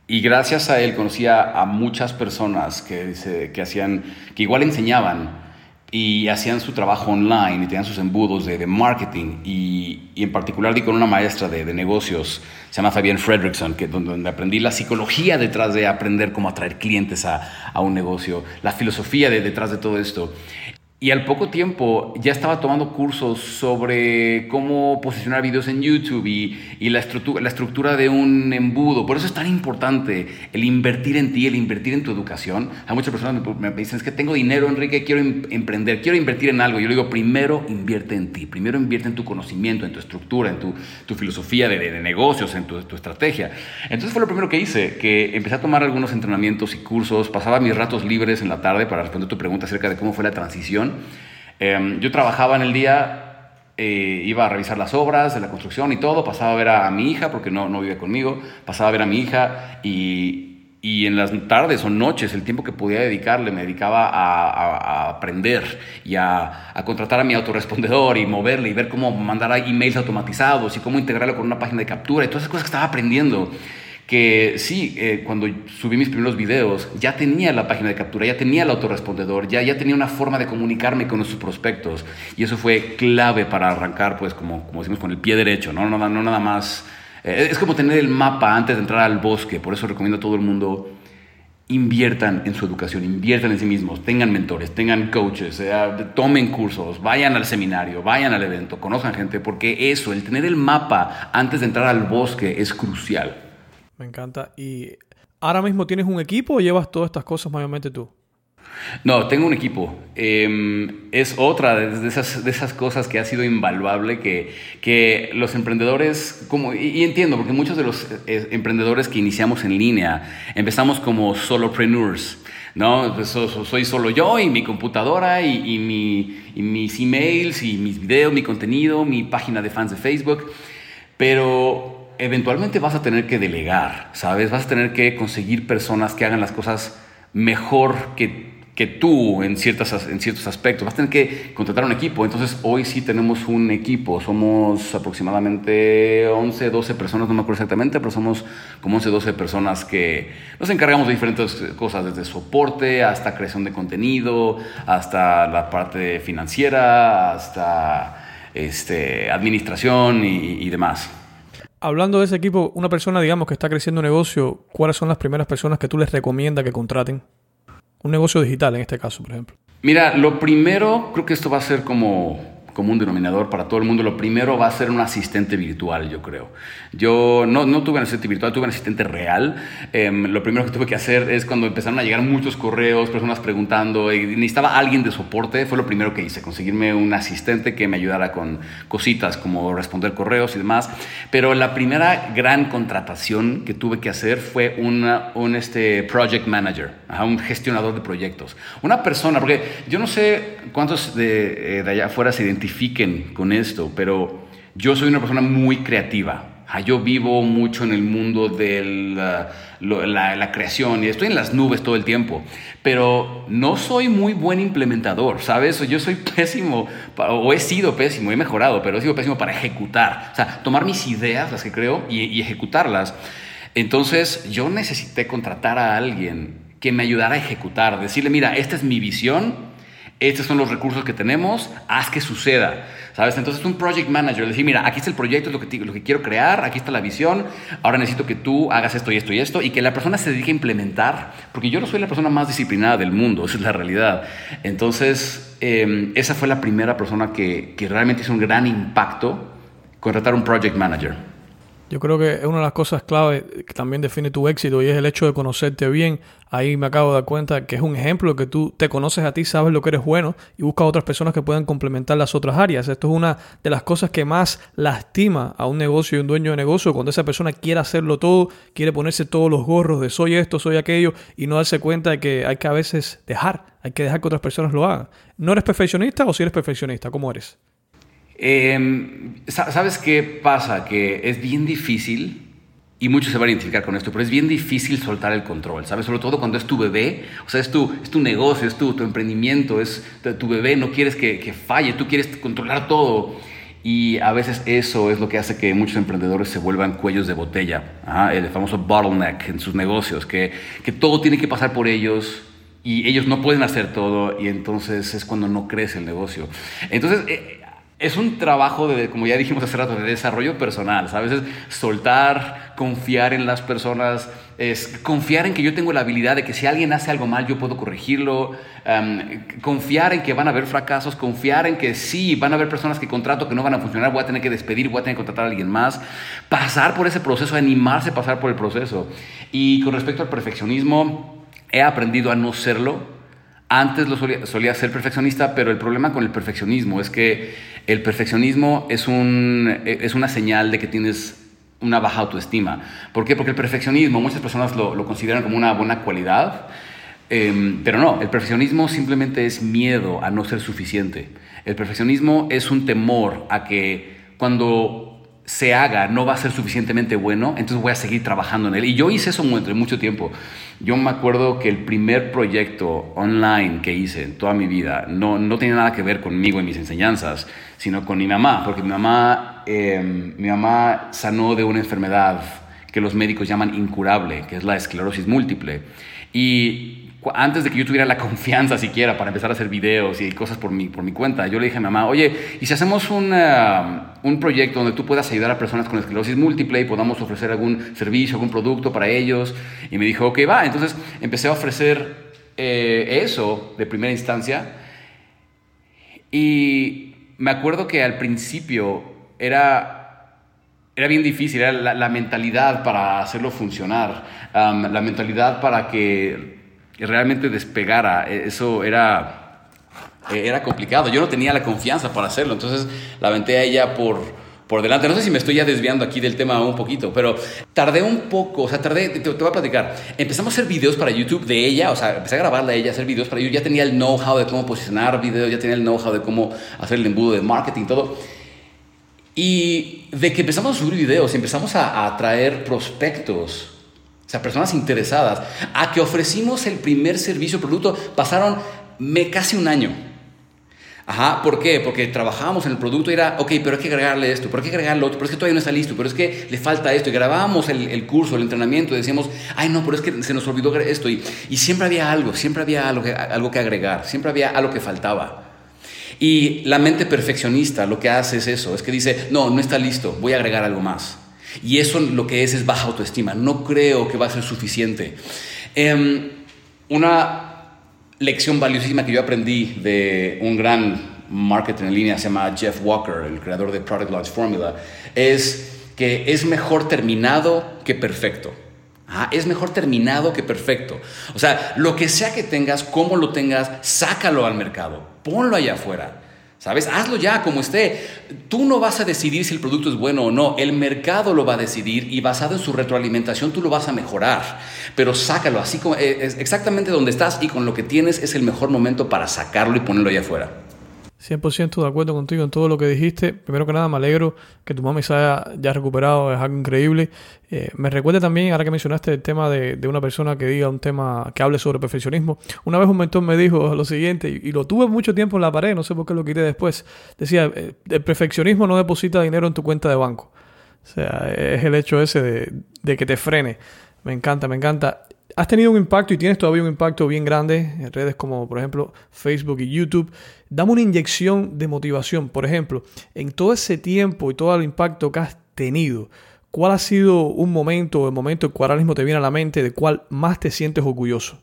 gracias a él conocía a muchas personas que hacían, que igual enseñaban, y hacían su trabajo online y tenían sus embudos de, marketing y, y, en particular di con una maestra de, de, negocios, se llama Fabienne Fredrickson, que, donde, donde, aprendí la psicología detrás de aprender cómo atraer clientes a, a un negocio, la filosofía de, detrás de todo esto. Y al poco tiempo ya estaba tomando cursos sobre cómo posicionar videos en YouTube y, la, estructura, la estructura de un embudo. Por eso es tan importante el invertir en ti, el invertir en tu educación. Hay muchas personas me, dicen, es que tengo dinero, Enrique, quiero em, emprender, quiero invertir en algo. Yo le digo, primero invierte en ti, primero invierte en tu conocimiento, en tu estructura, en tu, filosofía de, de, negocios, en tu, tu estrategia. Entonces fue lo primero que hice, que empecé a tomar algunos entrenamientos y cursos, pasaba mis ratos libres en la tarde para responder tu pregunta acerca de cómo fue la transición Em, yo trabajaba en el día, eh, iba a revisar las obras de la construcción y todo, pasaba a ver a, mi hija, porque no, no vive conmigo, pasaba a ver a mi hija y, y en las tardes o noches, el tiempo que podía dedicarle, me dedicaba a, aprender y a, contratar a mi autorrespondedor y moverle y ver cómo mandar emails automatizados y cómo integrarlo con una página de captura y todas esas cosas que estaba aprendiendo que sí, eh, cuando subí mis primeros videos, ya tenía la página de captura, ya tenía el autorrespondedor, ya, ya tenía una forma de comunicarme con nuestros prospectos. Y eso fue clave para arrancar, pues, como, como decimos, con el pie derecho, no, no, no nada más. Eh, es como tener el mapa antes de entrar al bosque, por eso recomiendo a todo el mundo inviertan en su educación, inviertan en sí mismos, tengan mentores, tengan coaches, tomen cursos, vayan al seminario, vayan al evento, conozcan gente, porque eso, el tener el mapa antes de entrar al bosque es crucial. Me encanta. ¿Y ahora mismo tienes un equipo o llevas todas estas cosas mayormente tú? No, tengo un equipo. Em, es otra de esas, de esas cosas que ha sido invaluable, que, que los emprendedores, como, y, entiendo, porque muchos de los eh, emprendedores que iniciamos en línea empezamos como solopreneurs. ¿no? Pues soy solo yo y mi computadora y, mi, y mis emails y mis videos, mi contenido, mi página de fans de Facebook. Pero eventualmente vas a tener que delegar, ¿sabes? Vas a tener que conseguir personas que hagan las cosas mejor que, que tú en, ciertas, en ciertos aspectos. Vas a tener que contratar un equipo. Entonces, hoy sí tenemos un equipo. Somos aproximadamente 11, 12 personas, no me acuerdo exactamente, pero somos como 11, 12 personas que nos encargamos de diferentes cosas, desde soporte hasta creación de contenido, hasta la parte financiera, hasta este, administración y, y demás. Hablando de ese equipo, una persona, digamos, que está creciendo un negocio, ¿cuáles son las primeras personas que tú les recomiendas que contraten? Un negocio digital, en este caso, por ejemplo. Mira, lo primero, creo que esto va a ser como como un denominador para todo el mundo, lo primero va a ser un asistente virtual, yo creo. Yo no, no tuve un asistente virtual, tuve un asistente real. Em, lo primero que tuve que hacer es cuando empezaron a llegar muchos correos, personas preguntando, y necesitaba alguien de soporte, fue lo primero que hice, conseguirme un asistente que me ayudara con cositas como responder correos y demás. Pero la primera gran contratación que tuve que hacer fue una, un este, project manager, un gestionador de proyectos. Una persona, porque yo no sé cuántos de, eh, de allá afuera se identifican con esto, pero yo soy una persona muy creativa. Yo vivo mucho en el mundo de la, la, creación y estoy en las nubes todo el tiempo, pero no soy muy buen implementador, ¿sabes? Yo soy pésimo, o he sido pésimo, he mejorado, pero he sido pésimo para ejecutar. O sea, tomar mis ideas, las que creo, y, y ejecutarlas. Entonces yo necesité contratar a alguien que me ayudara a ejecutar, decirle, mira, esta es mi visión, estos son los recursos que tenemos, haz que suceda. ¿Sabes? Entonces un project manager, decir, mira, aquí está el proyecto, es lo que, quiero crear, aquí está la visión, ahora necesito que tú hagas esto y esto y esto, y que la persona se dedique a implementar, porque yo no soy la persona más disciplinada del mundo, esa es la realidad. Entonces, em, esa fue la primera persona que, que realmente hizo un gran impacto, contratar un project manager. Yo creo que es una de las cosas clave que también define tu éxito y es el hecho de conocerte bien. Ahí me acabo de dar cuenta que es un ejemplo que tú te conoces a ti, sabes lo que eres bueno y buscas a otras personas que puedan complementar las otras áreas. Esto es una de las cosas que más lastima a un negocio y un dueño de negocio cuando esa persona quiere hacerlo todo, quiere ponerse todos los gorros de soy esto, soy aquello y no darse cuenta de que hay que a veces dejar, hay que dejar que otras personas lo hagan. ¿No eres perfeccionista o si eres perfeccionista? ¿Cómo eres? Em, ¿Sabes qué pasa? Que es bien difícil, y muchos se van a identificar con esto, pero es bien difícil soltar el control, ¿sabes? Sobre todo cuando es tu bebé, o sea, es tu, es tu negocio, es tu, tu emprendimiento, es tu bebé, no quieres que, que falle, tú quieres controlar todo. Y a veces eso es lo que hace que muchos emprendedores se vuelvan cuellos de botella, el famoso bottleneck en sus negocios, que, que todo tiene que pasar por ellos, y ellos no pueden hacer todo y entonces es cuando no crece el negocio. Entonces, eh, es un trabajo de, como ya dijimos hace rato, de desarrollo personal, ¿sabes? Es soltar, confiar en las personas, es confiar en que yo tengo la habilidad de que si alguien hace algo mal yo puedo corregirlo, confiar en que van a haber fracasos, confiar en que sí, van a haber personas que contrato que no van a funcionar, voy a tener que despedir, voy a tener que contratar a alguien más, pasar por ese proceso, animarse a pasar por el proceso. Y con respecto al perfeccionismo, he aprendido a no serlo antes lo solía, ser perfeccionista, pero el problema con el perfeccionismo es que el perfeccionismo es, un, es una señal de que tienes una baja autoestima. ¿Por qué? Porque el perfeccionismo, muchas personas lo, lo consideran como una buena cualidad, em, pero no, el perfeccionismo simplemente es miedo a no ser suficiente. El perfeccionismo es un temor a que cuando se haga no va a ser suficientemente bueno, entonces voy a seguir trabajando en él. Y yo hice eso entre mucho tiempo. Yo me acuerdo que el primer proyecto online que hice en toda mi vida no, no tenía nada que ver conmigo y mis enseñanzas, sino con mi mamá, porque mi mamá, em, mi mamá sanó de una enfermedad que los médicos llaman incurable, que es la esclerosis múltiple. Y antes de que yo tuviera la confianza siquiera para empezar a hacer videos y cosas por mi, por mi cuenta, yo le dije a mi mamá, oye, ¿y si hacemos un proyecto donde tú puedas ayudar a personas con esclerosis múltiple y podamos ofrecer algún servicio, algún producto para ellos? Y me dijo, ok, va. Entonces empecé a ofrecer eh, eso de primera instancia. Y me acuerdo que al principio era, era bien difícil, era la, mentalidad para hacerlo funcionar, la mentalidad para que realmente despegara. E, eso era, e, era complicado. Yo no tenía la confianza para hacerlo, entonces la aventé a ella por, por delante. No sé si me estoy ya desviando aquí del tema un poquito, pero tardé un poco, o sea, tardé, te, voy a platicar. Empezamos a hacer videos para YouTube de ella, o sea, empecé a grabarla a ella, a hacer videos para YouTube. Ya tenía el know-how de cómo posicionar videos, ya tenía el know-how de cómo hacer el embudo de marketing, todo. Y de que empezamos a subir videos, empezamos a atraer prospectos o sea, personas interesadas, a que ofrecimos el primer servicio producto, pasaron me, casi un año. Ajá, ¿por qué? Porque trabajábamos en el producto y era, ok, pero hay que agregarle esto, pero hay que agregarle otro, pero es que todavía no está listo, pero es que le falta esto. Y grabábamos el, curso, el entrenamiento y decíamos, ay, no, pero es que se nos olvidó esto. Y, y siempre había algo, siempre había algo algo que agregar, siempre había algo que faltaba. Y la mente perfeccionista lo que hace es eso, es que dice, no, no está listo, voy a agregar algo más. Y eso lo que es es baja autoestima. No creo que va a ser suficiente. Em, una lección valiosísima que yo aprendí de un gran marketer en línea, se llama Jeff Walker, el creador de Product Launch Formula, es que es mejor terminado que perfecto. Ah, es mejor terminado que perfecto. O sea, lo que sea que tengas, como lo tengas, sácalo al mercado, ponlo allá afuera. ¿Sabes? Hazlo ya como esté. Tú no vas a decidir si el producto es bueno o no. El mercado lo va a decidir y basado en su retroalimentación tú lo vas a mejorar. Pero sácalo así como eh, exactamente donde estás y con lo que tienes es el mejor momento para sacarlo y ponerlo allá afuera. 100% de acuerdo contigo en todo lo que dijiste. Primero que nada, me alegro que tu mami se haya ya recuperado, es algo increíble. Eh, me recuerda también, ahora que mencionaste el tema de, una persona que diga un tema que hable sobre perfeccionismo. Una vez un mentor me dijo lo siguiente, y, lo tuve mucho tiempo en la pared, no sé por qué lo quité después. Decía, eh, el perfeccionismo no deposita dinero en tu cuenta de banco. O sea, es el hecho ese de, de que te frene. Me encanta, me encanta has tenido un impacto y tienes todavía un impacto bien grande en redes como por ejemplo Facebook y YouTube. Dame una inyección de motivación. Por ejemplo, en todo ese tiempo y todo el impacto que has tenido, ¿cuál ha sido un momento o el momento que ahora mismo te viene a la mente de cuál más te sientes orgulloso?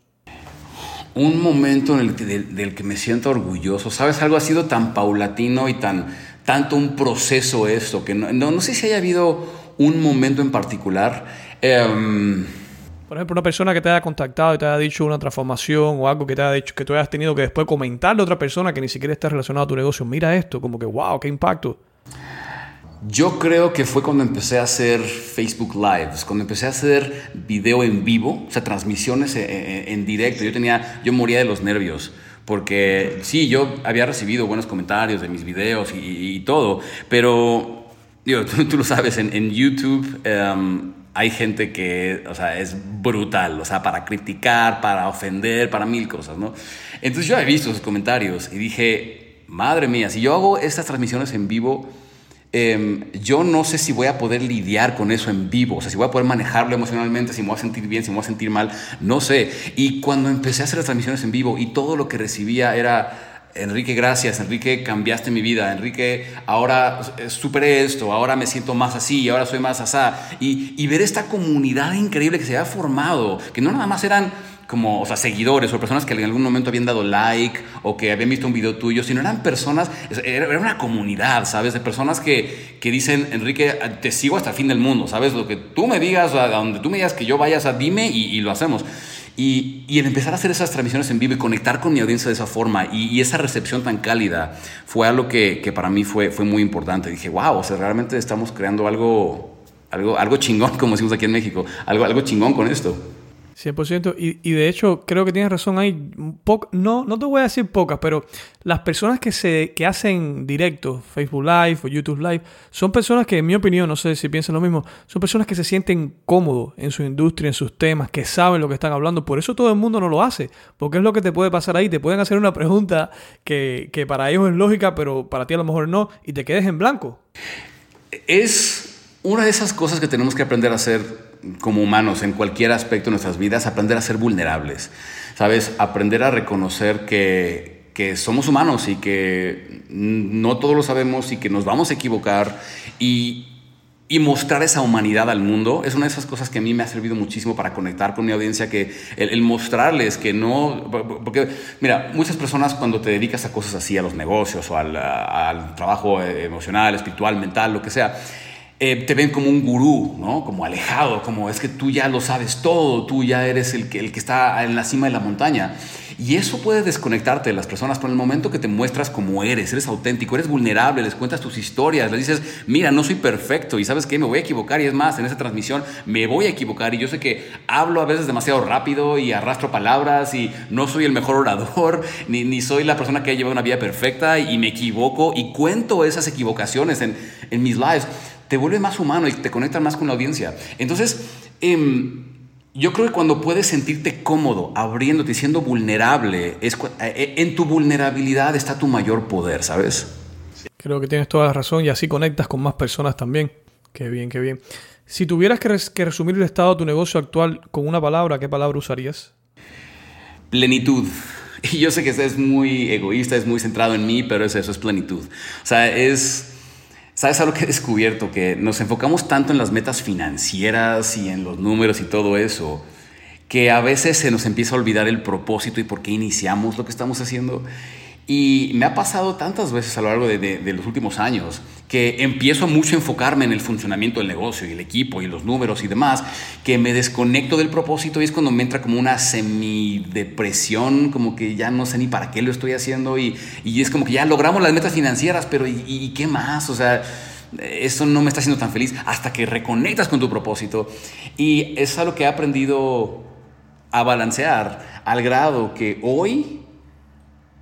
Un momento en el del, que me siento orgulloso. ¿Sabes? Algo ha sido tan paulatino y tan tanto un proceso esto, que no, no, no sé si haya habido un momento en particular. Em, por ejemplo, una persona que te haya contactado y te haya dicho una transformación o algo que te haya dicho que tú hayas tenido que después comentarle a otra persona que ni siquiera está relacionada a tu negocio. Mira esto, como que wow, qué impacto. Yo creo que fue cuando empecé a hacer Facebook Lives, cuando empecé a hacer video en vivo, o sea, transmisiones eh, eh, en, directo. Yo tenía, yo moría de los nervios. Porque sí, yo había recibido buenos comentarios de mis videos y, todo, pero digo, tú, lo sabes, en, YouTube em, hay gente que, o sea, es brutal, o sea, para criticar, para ofender, para mil cosas, ¿no? Entonces yo he visto esos comentarios y dije, madre mía, si yo hago estas transmisiones en vivo, Em, yo no sé si voy a poder lidiar con eso en vivo, o sea, si voy a poder manejarlo emocionalmente, si me voy a sentir bien, si me voy a sentir mal, no sé. Y cuando empecé a hacer las transmisiones en vivo y todo lo que recibía era, Enrique, gracias, Enrique, cambiaste mi vida, Enrique, ahora superé esto, ahora me siento más así, ahora soy más asá. Y, ver esta comunidad increíble que se había formado, que no nada más eran como, o sea, seguidores o personas que en algún momento habían dado like o que habían visto un video tuyo, sino eran personas, era una comunidad, ¿sabes? De personas que, que dicen, Enrique, te sigo hasta el fin del mundo, ¿sabes? Lo que tú me digas, a donde tú me digas que yo vaya, o dime y, lo hacemos. Y, y, el empezar a hacer esas transmisiones en vivo y conectar con mi audiencia de esa forma y, esa recepción tan cálida fue algo que, que, para mí fue, fue muy importante. Dije, wow, o sea, realmente estamos creando algo, algo, algo chingón, como decimos aquí en México, algo, algo chingón con esto. 100%. Y, y de hecho, creo que tienes razón. Hay no, no te voy a decir pocas, pero las personas que, se, que hacen directo, Facebook Live o YouTube Live, son personas que, en mi opinión, no sé si piensan lo mismo, son personas que se sienten cómodos en su industria, en sus temas, que saben lo que están hablando. Por eso todo el mundo no lo hace. Porque es lo que te puede pasar ahí. Te pueden hacer una pregunta que, que para ellos es lógica, pero para ti a lo mejor no, y te quedes en blanco. Es una de esas cosas que tenemos que aprender a hacer como humanos en cualquier aspecto de nuestras vidas, aprender a ser vulnerables, ¿sabes? Aprender a reconocer que, que somos humanos y que no todos lo sabemos y que nos vamos a equivocar y, y mostrar esa humanidad al mundo es una de esas cosas que a mí me ha servido muchísimo para conectar con mi audiencia, que el, mostrarles que no, porque mira, muchas personas cuando te dedicas a cosas así, a los negocios o al, al trabajo emocional, espiritual, mental, lo que sea, eh, te ven como un gurú, ¿no? Como alejado, como es que tú ya lo sabes todo, tú ya eres el que, el que está en la cima de la montaña. Y eso puede desconectarte de las personas, pero en el momento que te muestras como eres, eres auténtico, eres vulnerable, les cuentas tus historias, les dices, mira, no soy perfecto y sabes qué, me voy a equivocar y es más, en esa transmisión me voy a equivocar y yo sé que hablo a veces demasiado rápido y arrastro palabras y no soy el mejor orador, ni, ni soy la persona que ha llevado una vida perfecta y me equivoco y cuento esas equivocaciones en, en mis lives te vuelve más humano y te conecta más con la audiencia. Entonces, em, yo creo que cuando puedes sentirte cómodo, abriéndote y siendo vulnerable, es, eh, eh, en tu vulnerabilidad está tu mayor poder, ¿sabes? Creo que tienes toda la razón y así conectas con más personas también. Qué bien, qué bien. Si tuvieras que, que resumir el estado de tu negocio actual con una palabra, ¿qué palabra usarías? Plenitud. Y yo sé que es muy egoísta, es muy centrado en mí, pero es eso, es plenitud. O sea, es ¿Sabes algo que he descubierto? Que nos enfocamos tanto en las metas financieras y en los números y todo eso, que a veces se nos empieza a olvidar el propósito y por qué iniciamos lo que estamos haciendo. Y me ha pasado tantas veces a lo largo de, los últimos años que empiezo mucho a enfocarme en el funcionamiento del negocio y el equipo y los números y demás, que me desconecto del propósito y es cuando me entra como una semidepresión, como que ya no sé ni para qué lo estoy haciendo y, y es como que ya logramos las metas financieras, pero ¿y, qué más? O sea, eso no me está haciendo tan feliz hasta que reconectas con tu propósito. Y es algo que he aprendido a balancear al grado que hoy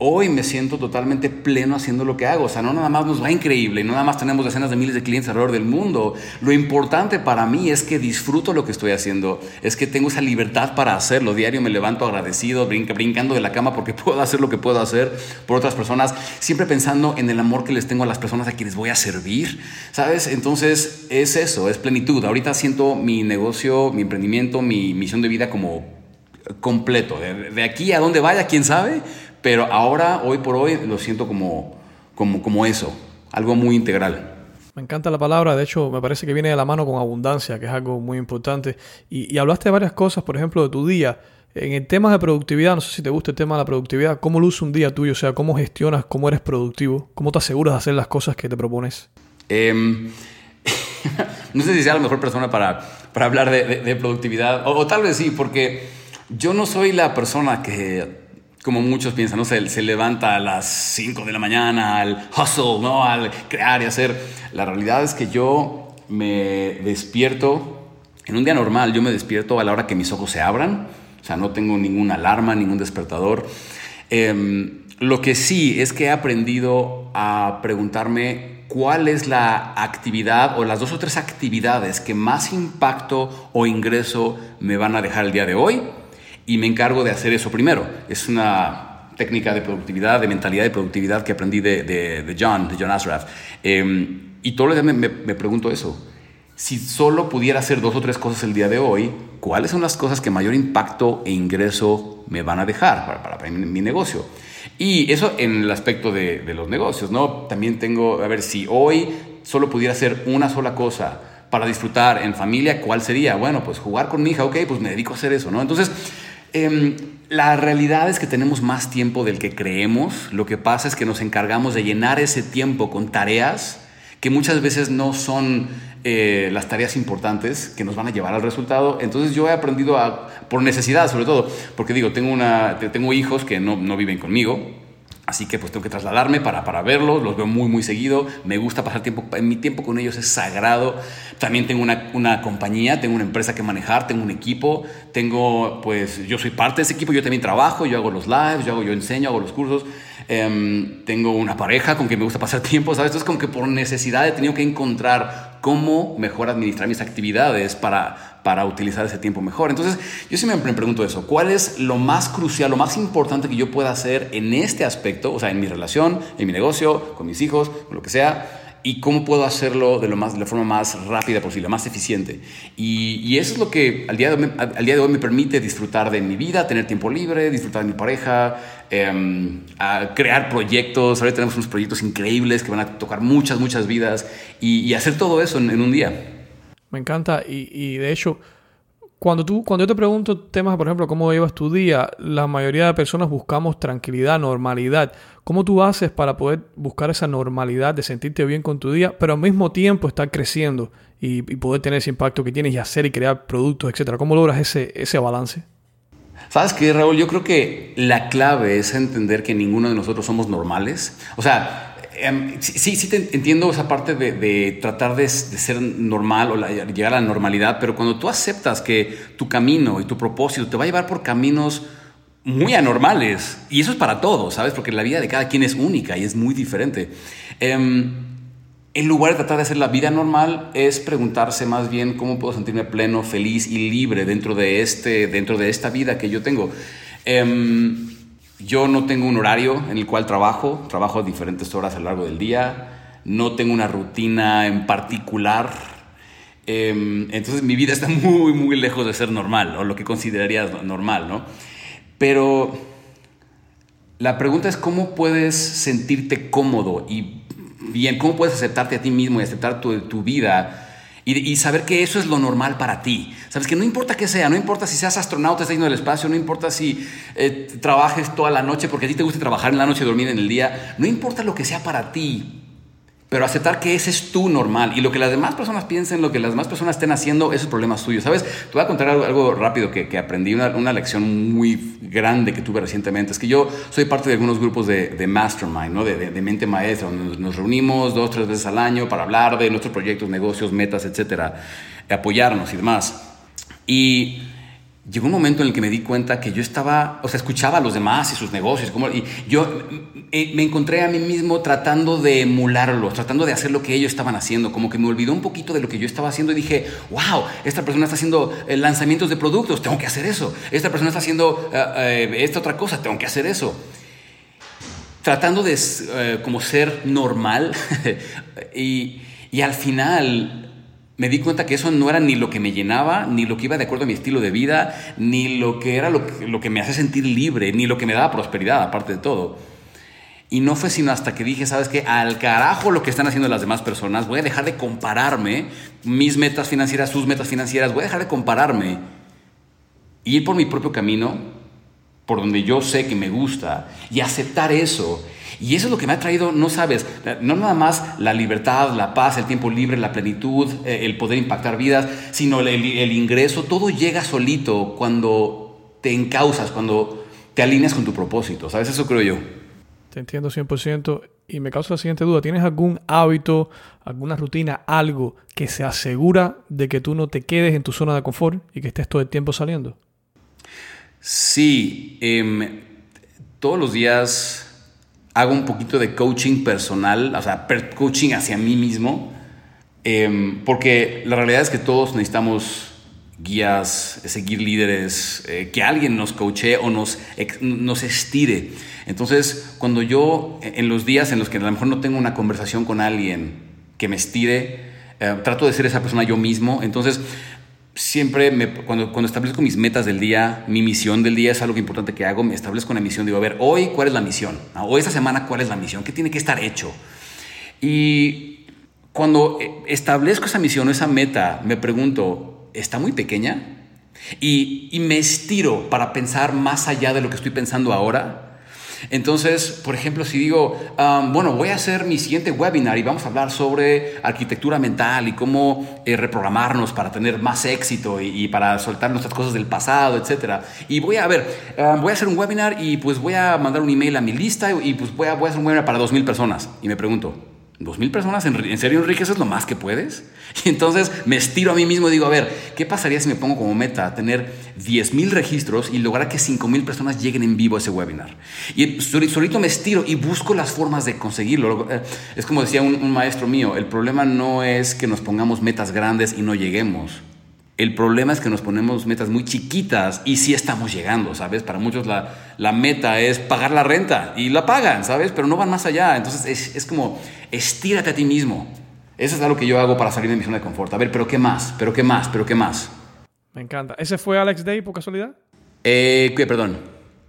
Hoy me siento totalmente pleno haciendo lo que hago. O sea, no nada más nos va increíble, no nada más tenemos decenas de miles de clientes alrededor del mundo. Lo importante para mí es que disfruto lo que estoy haciendo, es que tengo esa libertad para hacerlo. Diario me levanto agradecido, brincando de la cama porque puedo hacer lo que puedo hacer por otras personas, siempre pensando en el amor que les tengo a las personas a quienes voy a servir. ¿Sabes? Entonces es eso, es plenitud. Ahorita siento mi negocio, mi emprendimiento, mi misión de vida como completo. De, de aquí a donde vaya, quién sabe pero ahora, hoy por hoy, lo siento como, como, como eso, algo muy integral. Me encanta la palabra, de hecho me parece que viene de la mano con abundancia, que es algo muy importante. Y, hablaste de varias cosas, por ejemplo, de tu día. En el tema de productividad, no sé si te gusta el tema de la productividad, ¿cómo luce un día tuyo? O sea, ¿cómo gestionas, cómo eres productivo? ¿Cómo te aseguras de hacer las cosas que te propones? Em, no sé si sea la mejor persona para, para hablar de, productividad, o, tal vez sí, porque yo no soy la persona que, como muchos piensan, ¿no? se, se levanta a las 5 de la mañana al hustle, ¿no? al crear y hacer. La realidad es que yo me despierto, en un día normal, yo me despierto a la hora que mis ojos se abran, o sea, no tengo ninguna alarma, ningún despertador. Em, lo que sí es que he aprendido a preguntarme cuál es la actividad o las dos o tres actividades que más impacto o ingreso me van a dejar el día de hoy y me encargo de hacer eso primero. Es una técnica de productividad, de mentalidad de productividad que aprendí de, de, John, de John Asraf. Em, y todos los días me, pregunto eso. Si solo pudiera hacer dos o tres cosas el día de hoy, ¿cuáles son las cosas que mayor impacto e ingreso me van a dejar para, para, para mi negocio? Y eso en el aspecto de, de, los negocios, ¿no? También tengo, a ver, si hoy solo pudiera hacer una sola cosa para disfrutar en familia, ¿cuál sería? Bueno, pues jugar con mi hija, ok, pues me dedico a hacer eso, ¿no? Entonces, eh, la realidad es que tenemos más tiempo del que creemos. Lo que pasa es que nos encargamos de llenar ese tiempo con tareas que muchas veces no son eh, las tareas importantes que nos van a llevar al resultado. Entonces yo he aprendido a, por necesidad sobre todo, porque digo, tengo, una, tengo hijos que no, no viven conmigo, Así que pues tengo que trasladarme para, para verlos, los veo muy muy seguido, me gusta pasar tiempo, mi tiempo con ellos es sagrado. También tengo una, una, compañía, tengo una empresa que manejar, tengo un equipo, tengo pues yo soy parte de ese equipo, yo también trabajo, yo hago los lives, yo, hago, yo enseño, hago los cursos. Em, tengo una pareja con quien me gusta pasar tiempo, ¿sabes? Entonces como que por necesidad he tenido que encontrar cómo mejor administrar mis actividades para, para utilizar ese tiempo mejor. Entonces yo siempre me pregunto eso, ¿cuál es lo más crucial, lo más importante que yo pueda hacer en este aspecto, o sea, en mi relación, en mi negocio, con mis hijos, con lo que sea? y cómo puedo hacerlo de, lo más, de la forma más rápida posible, más eficiente. Y, eso es lo que al día, de hoy, me permite disfrutar de mi vida, tener tiempo libre, disfrutar de mi pareja, em, crear proyectos. Ahora tenemos unos proyectos increíbles que van a tocar muchas, muchas vidas y, hacer todo eso en, un día. Me encanta y, y de hecho cuando, tú, cuando yo te pregunto temas, por ejemplo, cómo llevas tu día, la mayoría de personas buscamos tranquilidad, normalidad. ¿Cómo tú haces para poder buscar esa normalidad de sentirte bien con tu día, pero al mismo tiempo estar creciendo y, poder tener ese impacto que tienes y hacer y crear productos, etcétera? ¿Cómo logras ese, ese balance? ¿Sabes qué, Raúl? Yo creo que la clave es entender que ninguno de nosotros somos normales. O sea, Em, sí, sí te entiendo esa parte de, tratar de, ser normal o llegar a la normalidad, pero cuando tú aceptas que tu camino y tu propósito te va a llevar por caminos muy anormales, y eso es para todos, ¿sabes? Porque la vida de cada quien es única y es muy diferente. Em, en lugar de tratar de hacer la vida normal, es preguntarse más bien cómo puedo sentirme pleno, feliz y libre dentro de, este, dentro de esta vida que yo tengo. Em, yo no tengo un horario en el cual trabajo, trabajo diferentes horas a lo largo del día, no tengo una rutina en particular. Em, entonces mi vida está muy, muy lejos de ser normal, o lo que considerarías normal, ¿no? Pero la pregunta es cómo puedes sentirte cómodo y bien, cómo puedes aceptarte a ti mismo y aceptar tu, tu vida y, saber que eso es lo normal para ti. Sabes que no importa qué sea, no importa si seas astronauta, estás yendo del espacio, no importa si eh, trabajes toda la noche porque a ti te gusta trabajar en la noche y dormir en el día, no importa lo que sea para ti, pero aceptar que ese es tu normal y lo que las demás personas piensen, lo que las demás personas estén haciendo, eso es problema. ¿Sabes? Te voy a contar algo, rápido que, aprendí, una, lección muy grande que tuve recientemente. Es que yo soy parte de algunos grupos de, mastermind, ¿no? de, de, mente maestra, donde nos, reunimos dos, tres veces al año para hablar de nuestros proyectos, negocios, metas, etcétera, apoyarnos y demás. Y llegó un momento en el que me di cuenta que yo estaba, o sea, escuchaba a los demás y sus negocios, como, y yo eh, me encontré a mí mismo tratando de emularlos, tratando de hacer lo que ellos estaban haciendo, como que me olvidó un poquito de lo que yo estaba haciendo y dije, wow, esta persona está haciendo eh, lanzamientos de productos, tengo que hacer eso, esta persona está haciendo eh, esta otra cosa, tengo que hacer eso. Tratando de como ser normal y, y al final me di cuenta que eso no era ni lo que me llenaba, ni lo que iba de acuerdo a mi estilo de vida, ni lo que era lo que, me hace sentir libre, ni lo que me daba prosperidad, aparte de todo. Y no fue sino hasta que dije, ¿sabes qué? Al carajo lo que están haciendo las demás personas, voy a dejar de compararme, mis metas financieras, sus metas financieras, voy a dejar de compararme y ir por mi propio camino por donde yo sé que me gusta y aceptar eso. Y eso es lo que me ha traído, no sabes, no nada más la libertad, la paz, el tiempo libre, la plenitud, eh, el poder impactar vidas, sino el, el ingreso, todo llega solito cuando te encausas, cuando te alineas con tu propósito, ¿sabes? Eso creo yo. Te entiendo 100% y me causa la siguiente duda. ¿Tienes algún hábito, alguna rutina, algo que se asegura de que tú no te quedes en tu zona de confort y que estés todo el tiempo saliendo? Sí, em, todos los días hago un poquito de coaching personal, o sea, coaching hacia mí mismo, em, porque la realidad es que todos necesitamos guías, seguir líderes, eh, que alguien nos coache o nos, nos estire. Entonces, cuando yo, en los días en los que a lo mejor no tengo una conversación con alguien que me estire, eh, trato de ser esa persona yo mismo. Entonces, siempre cuando, cuando establezco mis metas del día, mi misión del día es algo importante que hago, me establezco una misión, digo, a ver, hoy cuál es la misión, o esta semana cuál es la misión, qué tiene que estar hecho. Y cuando establezco esa misión o esa meta, me pregunto, ¿está muy pequeña? Y me estiro para pensar más allá de lo que estoy pensando ahora. Entonces, por ejemplo, si digo, bueno, voy a hacer mi siguiente webinar y vamos a hablar sobre arquitectura mental y cómo eh, reprogramarnos para tener más éxito y, para soltar nuestras cosas del pasado, etc. Y voy a, ver, voy a hacer un webinar y pues voy a mandar un email a mi lista y, pues voy a, voy a hacer un webinar para 2.000 personas. Y me pregunto, ¿Dos mil personas? ¿En, serio, Enrique? ¿Eso es lo más que puedes? Y entonces me estiro a mí mismo y digo, a ver, ¿qué pasaría si me pongo como meta tener 10 mil registros y lograr que 5 mil personas lleguen en vivo a ese webinar? Y solito me estiro y busco las formas de conseguirlo. Eh, es como decía un maestro mío, el problema no es que nos pongamos metas grandes y no lleguemos. El problema es que nos ponemos metas muy chiquitas y sí estamos llegando, ¿sabes? Para muchos la, la meta es pagar la renta y la pagan, ¿sabes? Pero no van más allá. Entonces es, es, como estírate a ti mismo. Eso es algo que yo hago para salir de mi zona de confort. A ver, pero ¿qué más? ¿Pero qué más? ¿Pero qué más? Me encanta. ¿Ese fue Alex Day por casualidad? Eh, ¿qué, perdón?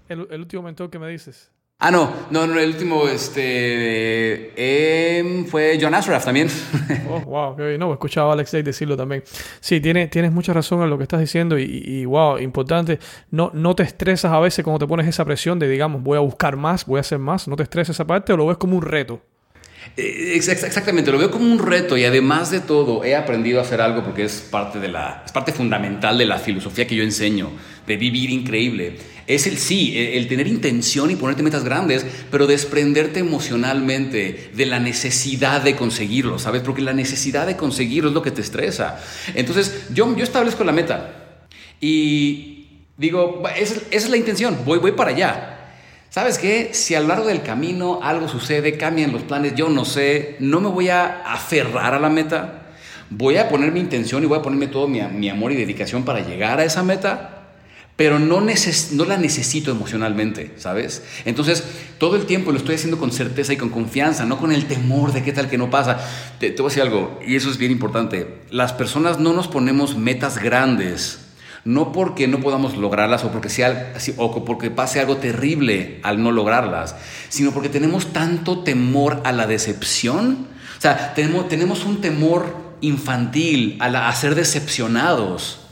El, el último mentor que me dices. Ah, no, no, no, el último este, eh, fue John Ashraf también. Oh, wow, qué bien. No, he escuchado a Alex Day decirlo también. Sí, tiene, tienes mucha razón en lo que estás diciendo y, y, wow, importante. No, no te estresas a veces cuando te pones esa presión de, digamos, voy a buscar más, voy a hacer más. ¿No te estresas esa parte o lo ves como un reto? Eh, exactamente, lo veo como un reto y además de todo he aprendido a hacer algo porque es parte, de la, es parte fundamental de la filosofía que yo enseño, de vivir increíble es el sí, el tener intención y ponerte metas grandes, pero desprenderte emocionalmente de la necesidad de conseguirlo, ¿sabes? Porque la necesidad de conseguirlo es lo que te estresa. Entonces, yo, yo establezco la meta y digo, esa, es la intención, voy, voy para allá. ¿Sabes qué? Si a lo largo del camino algo sucede, cambian los planes, yo no sé, no me voy a aferrar a la meta, voy a poner mi intención y voy a ponerme todo mi, mi amor y dedicación para llegar a esa meta pero no, no la necesito emocionalmente, ¿sabes? Entonces, todo el tiempo lo estoy haciendo con certeza y con confianza, no con el temor de qué tal que no pasa. Te, te voy a decir algo, y eso es bien importante. Las personas no nos ponemos metas grandes, no porque no podamos lograrlas o porque, sea, o porque pase algo terrible al no lograrlas, sino porque tenemos tanto temor a la decepción. O sea, tenemos, tenemos un temor infantil a, a ser decepcionados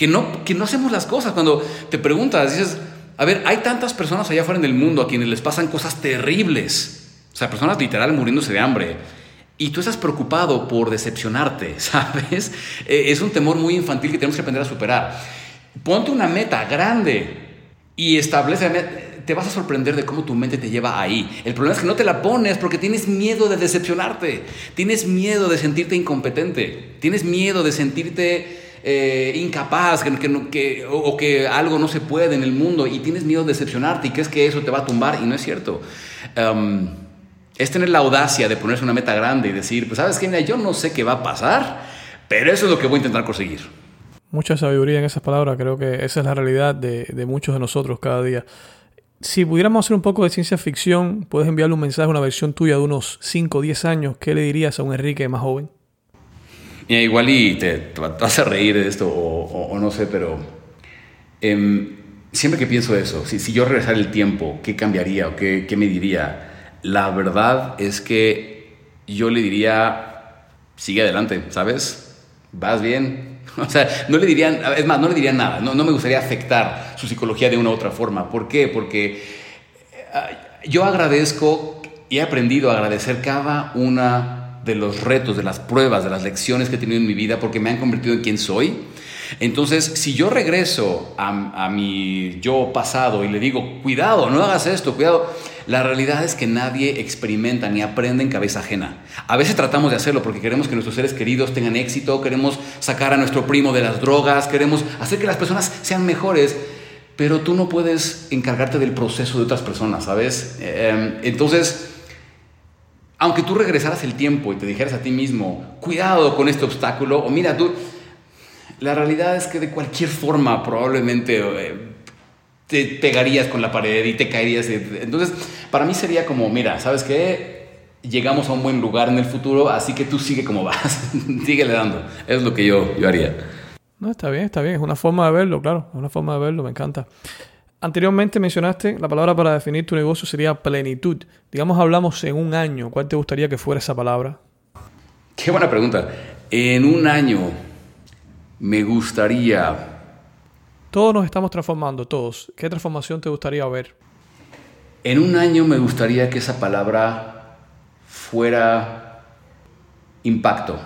que no, que no hacemos las cosas. Cuando te preguntas, dices, a ver, hay tantas personas allá afuera en el mundo a quienes les pasan cosas terribles. O sea, personas literal muriéndose de hambre. Y tú estás preocupado por decepcionarte, ¿sabes? Eh, es un temor muy infantil que tenemos que aprender a superar. Ponte una meta grande y establece te vas a sorprender de cómo tu mente te lleva ahí. El problema es que no te la pones porque tienes miedo de decepcionarte, tienes miedo de sentirte incompetente, tienes miedo de sentirte eh, incapaz que, o, que algo no se puede en el mundo y tienes miedo de decepcionarte y crees que eso te va a tumbar y no es cierto. Em, es tener la audacia de ponerse una meta grande y decir, pues sabes qué, yo no sé qué va a pasar, pero eso es lo que voy a intentar conseguir. Mucha sabiduría en esas palabras, creo que esa es la realidad de, de muchos de nosotros cada día. Si pudiéramos hacer un poco de ciencia ficción, puedes enviarle un mensaje una versión tuya de unos 5 o 10 años, ¿qué le dirías a un Enrique más joven? Igual y te, vas a reír de esto o, no sé, pero em, siempre que pienso eso, si, si, yo regresara el tiempo, ¿qué cambiaría o qué, qué me diría? La verdad es que yo le diría, sigue adelante, ¿sabes? Vas bien, O sea, no le dirían, es más, no le dirían nada, no, no me gustaría afectar su psicología de una u otra forma. ¿Por qué? Porque eh, yo agradezco y he aprendido a agradecer cada una de los retos, de las pruebas, de las lecciones que he tenido en mi vida porque me han convertido en quien soy. Entonces, si yo regreso a, a mi yo pasado y le digo, cuidado, no hagas esto, cuidado, la realidad es que nadie experimenta ni aprende en cabeza ajena. A veces tratamos de hacerlo porque queremos que nuestros seres queridos tengan éxito, queremos sacar a nuestro primo de las drogas, queremos hacer que las personas sean mejores, pero tú no puedes encargarte del proceso de otras personas, ¿sabes? Em, entonces, aunque tú regresaras el tiempo y te dijeras a ti mismo, cuidado con este obstáculo, o mira, tú, la realidad es que de cualquier forma probablemente eh, te pegarías con la pared y te caerías. Entonces, para mí sería como, mira, ¿sabes qué? Llegamos a un buen lugar en el futuro, así que tú sigue como vas, síguele dando. Es lo que yo, yo haría. No, está bien, está bien. Es una forma de verlo, claro. Es una forma de verlo, me encanta. Anteriormente mencionaste la palabra para definir tu negocio sería plenitud. Digamos, hablamos en un año. ¿Cuál te gustaría que fuera esa palabra? Qué buena pregunta. En un año me gustaría todos nos estamos transformando, todos. ¿Qué transformación te gustaría ver? En un año me gustaría que esa palabra fuera impacto.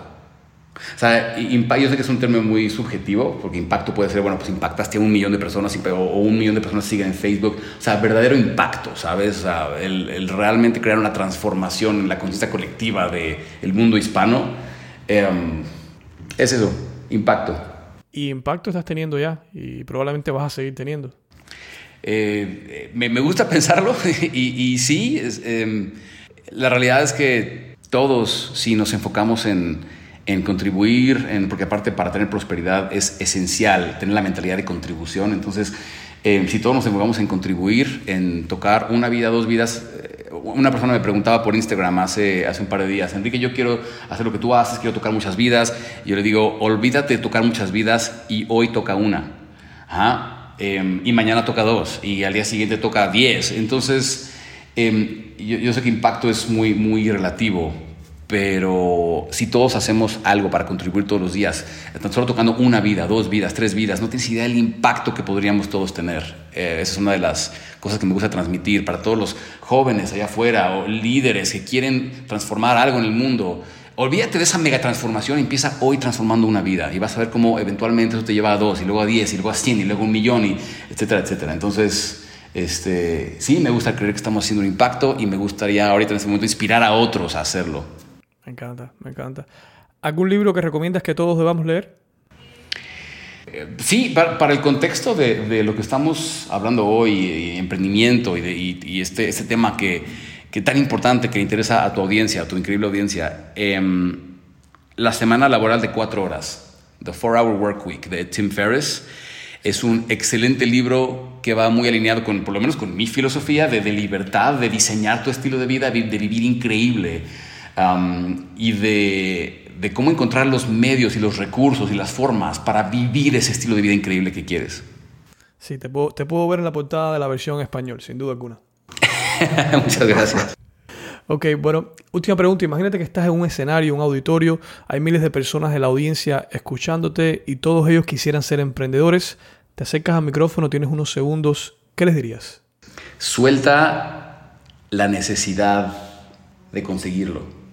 O sea, yo sé que es un término muy subjetivo, porque impacto puede ser, bueno, pues impactaste a un millón de personas o un millón de personas siguen en Facebook. O sea, verdadero impacto, ¿sabes? O sea, el, realmente crear una transformación en la conciencia colectiva del mundo hispano. Em, es eso, impacto. Y impacto estás teniendo ya y probablemente vas a seguir teniendo. Eh, me, gusta pensarlo y, sí, em, la realidad es que todos, si nos enfocamos en, contribuir, en, porque aparte para tener prosperidad es esencial tener la mentalidad de contribución, entonces em, si todos nos enfocamos en contribuir, en tocar una vida, dos vidas, una persona me preguntaba por Instagram hace, hace un par de días, Enrique, yo quiero hacer lo que tú haces, quiero tocar muchas vidas. Yo le digo, olvídate de tocar muchas vidas y hoy toca una. Em, y mañana toca dos. Y al día siguiente toca diez. Entonces, em, yo, yo, sé que impacto es muy, muy relativo, pero si todos hacemos algo para contribuir todos los días, tan solo tocando una vida, dos vidas, tres vidas, no tienes idea del impacto que podríamos todos tener. Eh, esa es una de las cosas que me gusta transmitir para todos los jóvenes allá afuera o líderes que quieren transformar algo en el mundo. Olvídate de esa mega transformación, empieza hoy transformando una vida y vas a ver cómo eventualmente eso te lleva a dos y luego a diez y luego a cien y luego a un millón y etcétera, etcétera. Entonces, este, sí, me gusta creer que estamos haciendo un impacto y me gustaría ahorita en este momento inspirar a otros a hacerlo. Me encanta, me encanta. ¿Algún libro que recomiendas que todos debamos leer? Eh, sí, para, el contexto de, lo que estamos hablando hoy, emprendimiento y, este, este, tema que, que, tan importante que interesa a tu audiencia, a tu increíble audiencia, em, la semana laboral de cuatro horas, The Four Hour Work Week de Tim Ferriss, es un excelente libro que va muy alineado con, por lo menos con mi filosofía de libertad, de diseñar tu estilo de vida, de vivir increíble y de, cómo encontrar los medios y los recursos y las formas para vivir ese estilo de vida increíble que quieres. Sí, te puedo, te puedo ver en la portada de la versión español, sin duda alguna. Muchas gracias. Ok, bueno, última pregunta. Imagínate que estás en un escenario, un auditorio, hay miles de personas de la audiencia escuchándote y todos ellos quisieran ser emprendedores. Te acercas al micrófono, tienes unos segundos. ¿Qué les dirías? Suelta la necesidad de conseguirlo.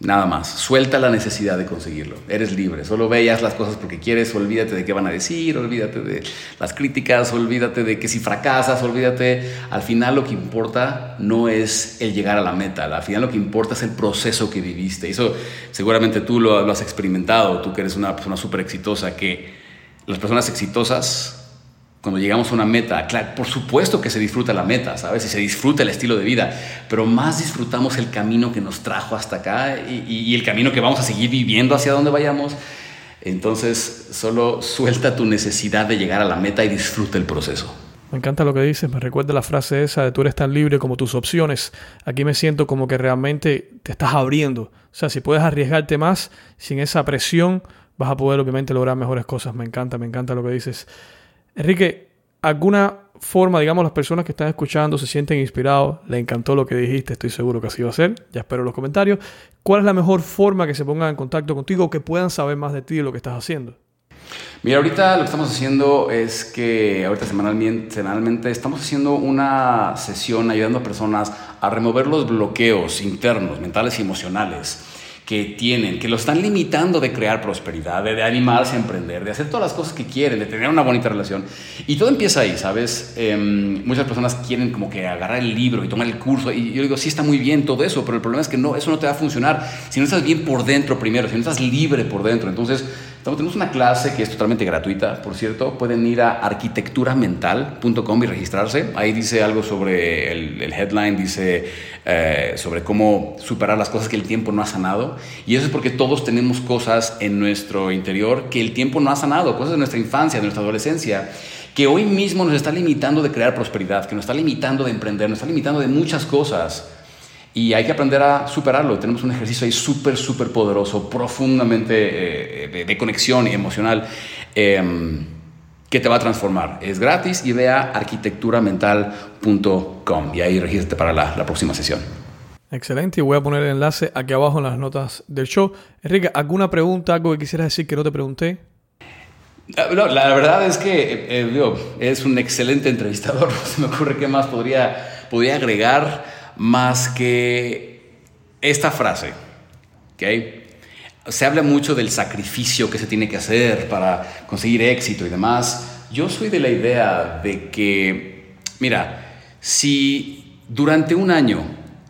Nada más. Suelta la necesidad de conseguirlo. Eres libre. Solo veas las cosas porque quieres. Olvídate de qué van a decir. Olvídate de las críticas. Olvídate de que si fracasas. Olvídate. Al final lo que importa no es el llegar a la meta. Al final lo que importa es el proceso que viviste. Eso seguramente tú lo, lo has experimentado. Tú que eres una persona súper exitosa. Que las personas exitosas cuando llegamos a una meta, claro, por supuesto que se disfruta la meta, ¿sabes? Y se disfruta el estilo de vida, pero más disfrutamos el camino que nos trajo hasta acá y, el camino que vamos a seguir viviendo hacia donde vayamos. Entonces, solo suelta tu necesidad de llegar a la meta y disfruta el proceso. Me encanta lo que dices, me recuerda la frase esa de tú eres tan libre como tus opciones. Aquí me siento como que realmente te estás abriendo. O sea, si puedes arriesgarte más, sin esa presión, vas a poder obviamente lograr mejores cosas. Me encanta, me encanta lo que dices. Enrique, ¿alguna forma, digamos, las personas que están escuchando se sienten inspirados? Le encantó lo que dijiste, estoy seguro que así va a ser. Ya espero los comentarios. ¿Cuál es la mejor forma que se pongan en contacto contigo o que puedan saber más de ti y lo que estás haciendo? Mira, ahorita lo que estamos haciendo es que ahorita semanalmente, semanalmente estamos haciendo una sesión ayudando a personas a remover los bloqueos internos, mentales y emocionales que tienen, que lo están limitando de crear prosperidad, de, animarse a emprender, de hacer todas las cosas que quieren, de tener una bonita relación. Y todo empieza ahí, ¿sabes? Em, muchas personas quieren como que agarrar el libro y tomar el curso. Y yo digo, sí está muy bien todo eso, pero el problema es que no, eso no te va a funcionar si no estás bien por dentro primero, si no estás libre por dentro. Entonces, tenemos una clase que es totalmente gratuita, por cierto. Pueden ir a arquitecturamental.com y registrarse. Ahí dice algo sobre el, headline, dice eh, sobre cómo superar las cosas que el tiempo no ha sanado. Y eso es porque todos tenemos cosas en nuestro interior que el tiempo no ha sanado, cosas de nuestra infancia, de nuestra adolescencia que hoy mismo nos está limitando de crear prosperidad, que nos está limitando de emprender, nos está limitando de muchas cosas. Y hay que aprender a superarlo. Tenemos un ejercicio ahí súper, súper poderoso, profundamente eh, de, conexión y emocional, em, que te va a transformar. Es gratis y ve a arquitecturamental.com y ahí regístrate para la, la próxima sesión. Excelente, y voy a poner el enlace aquí abajo en las notas del show. Enrique, ¿alguna pregunta, algo que quisieras decir que no te pregunté? Ah, la verdad es que eh, eh, es un excelente entrevistador. No se me ocurre qué más podría, podría agregar más que esta frase. ¿okay? Se habla mucho del sacrificio que se tiene que hacer para conseguir éxito y demás. Yo soy de la idea de que, mira, si durante un año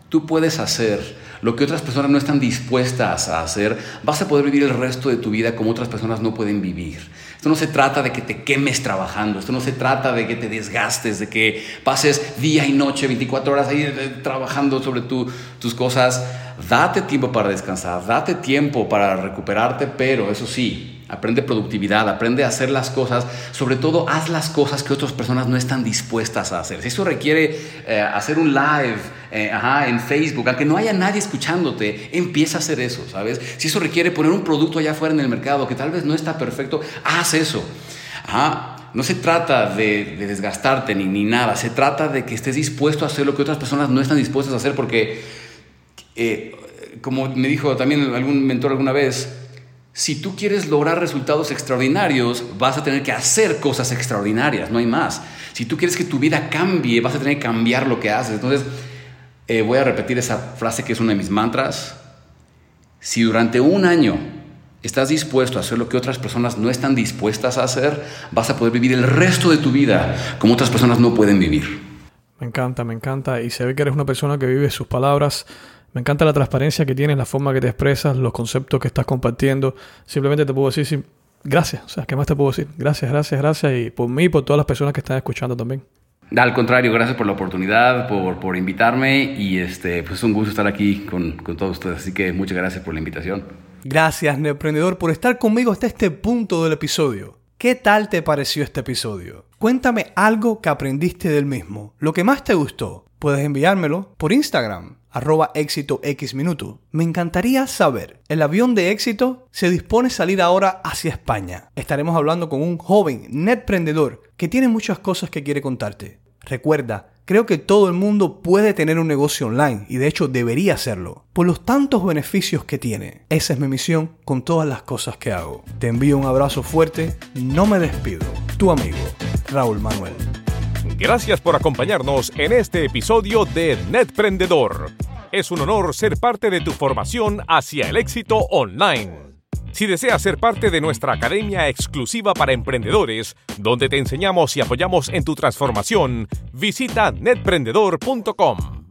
tú puedes hacer lo que otras personas no están dispuestas a hacer, vas a poder vivir el resto de tu vida como otras personas no pueden vivir. Esto no se trata de que te quemes trabajando, esto no se trata de que te desgastes, de que pases día y noche, 24 horas ahí eh, trabajando sobre tus cosas. Date tiempo para descansar, date tiempo para recuperarte, pero eso sí, Aprende productividad, aprende a hacer las cosas, sobre todo haz las cosas que otras personas no están dispuestas a hacer. Si eso requiere eh, hacer un live eh, en Facebook, aunque no haya nadie escuchándote, empieza a hacer eso, ¿sabes? Si eso requiere poner un producto allá afuera en el mercado que tal vez no está perfecto, haz eso. No se trata de, desgastarte ni, ni, nada, se trata de que estés dispuesto a hacer lo que otras personas no están dispuestas a hacer porque, eh, como me dijo también algún mentor alguna vez, si tú quieres lograr resultados extraordinarios, vas a tener que hacer cosas extraordinarias, no hay más. Si tú quieres que tu vida cambie, vas a tener que cambiar lo que haces. Entonces, eh, voy a repetir esa frase que es una de mis mantras. Si durante un año estás dispuesto a hacer lo que otras personas no están dispuestas a hacer, vas a poder vivir el resto de tu vida como otras personas no pueden vivir. Me encanta, me encanta. Y se ve que eres una persona que vive sus palabras me encanta la transparencia que tienes, la forma que te expresas, los conceptos que estás compartiendo. Simplemente te puedo decir gracias. O sea, ¿qué más te puedo decir? Gracias, gracias, gracias. Y por mí y por todas las personas que están escuchando también. Al contrario, gracias por la oportunidad, por, por invitarme y este, pues es un gusto estar aquí con, con todos ustedes. Así que muchas gracias por la invitación. Gracias, Neoprendedor, por estar conmigo hasta este punto del episodio. ¿Qué tal te pareció este episodio? Cuéntame algo que aprendiste del mismo, lo que más te gustó. Puedes enviármelo por Instagram arroba éxito X minuto. Me encantaría saber, el avión de éxito se dispone a salir ahora hacia España. Estaremos hablando con un joven netprendedor que tiene muchas cosas que quiere contarte. Recuerda, creo que todo el mundo puede tener un negocio online y de hecho debería hacerlo, por los tantos beneficios que tiene. Esa es mi misión con todas las cosas que hago. Te envío un abrazo fuerte, no me despido. Tu amigo, Raúl Manuel. Gracias por acompañarnos en este episodio de Netprendedor. Es un honor ser parte de tu formación hacia el éxito online. Si deseas ser parte de nuestra academia exclusiva para emprendedores, donde te enseñamos y apoyamos en tu transformación, visita netprendedor.com.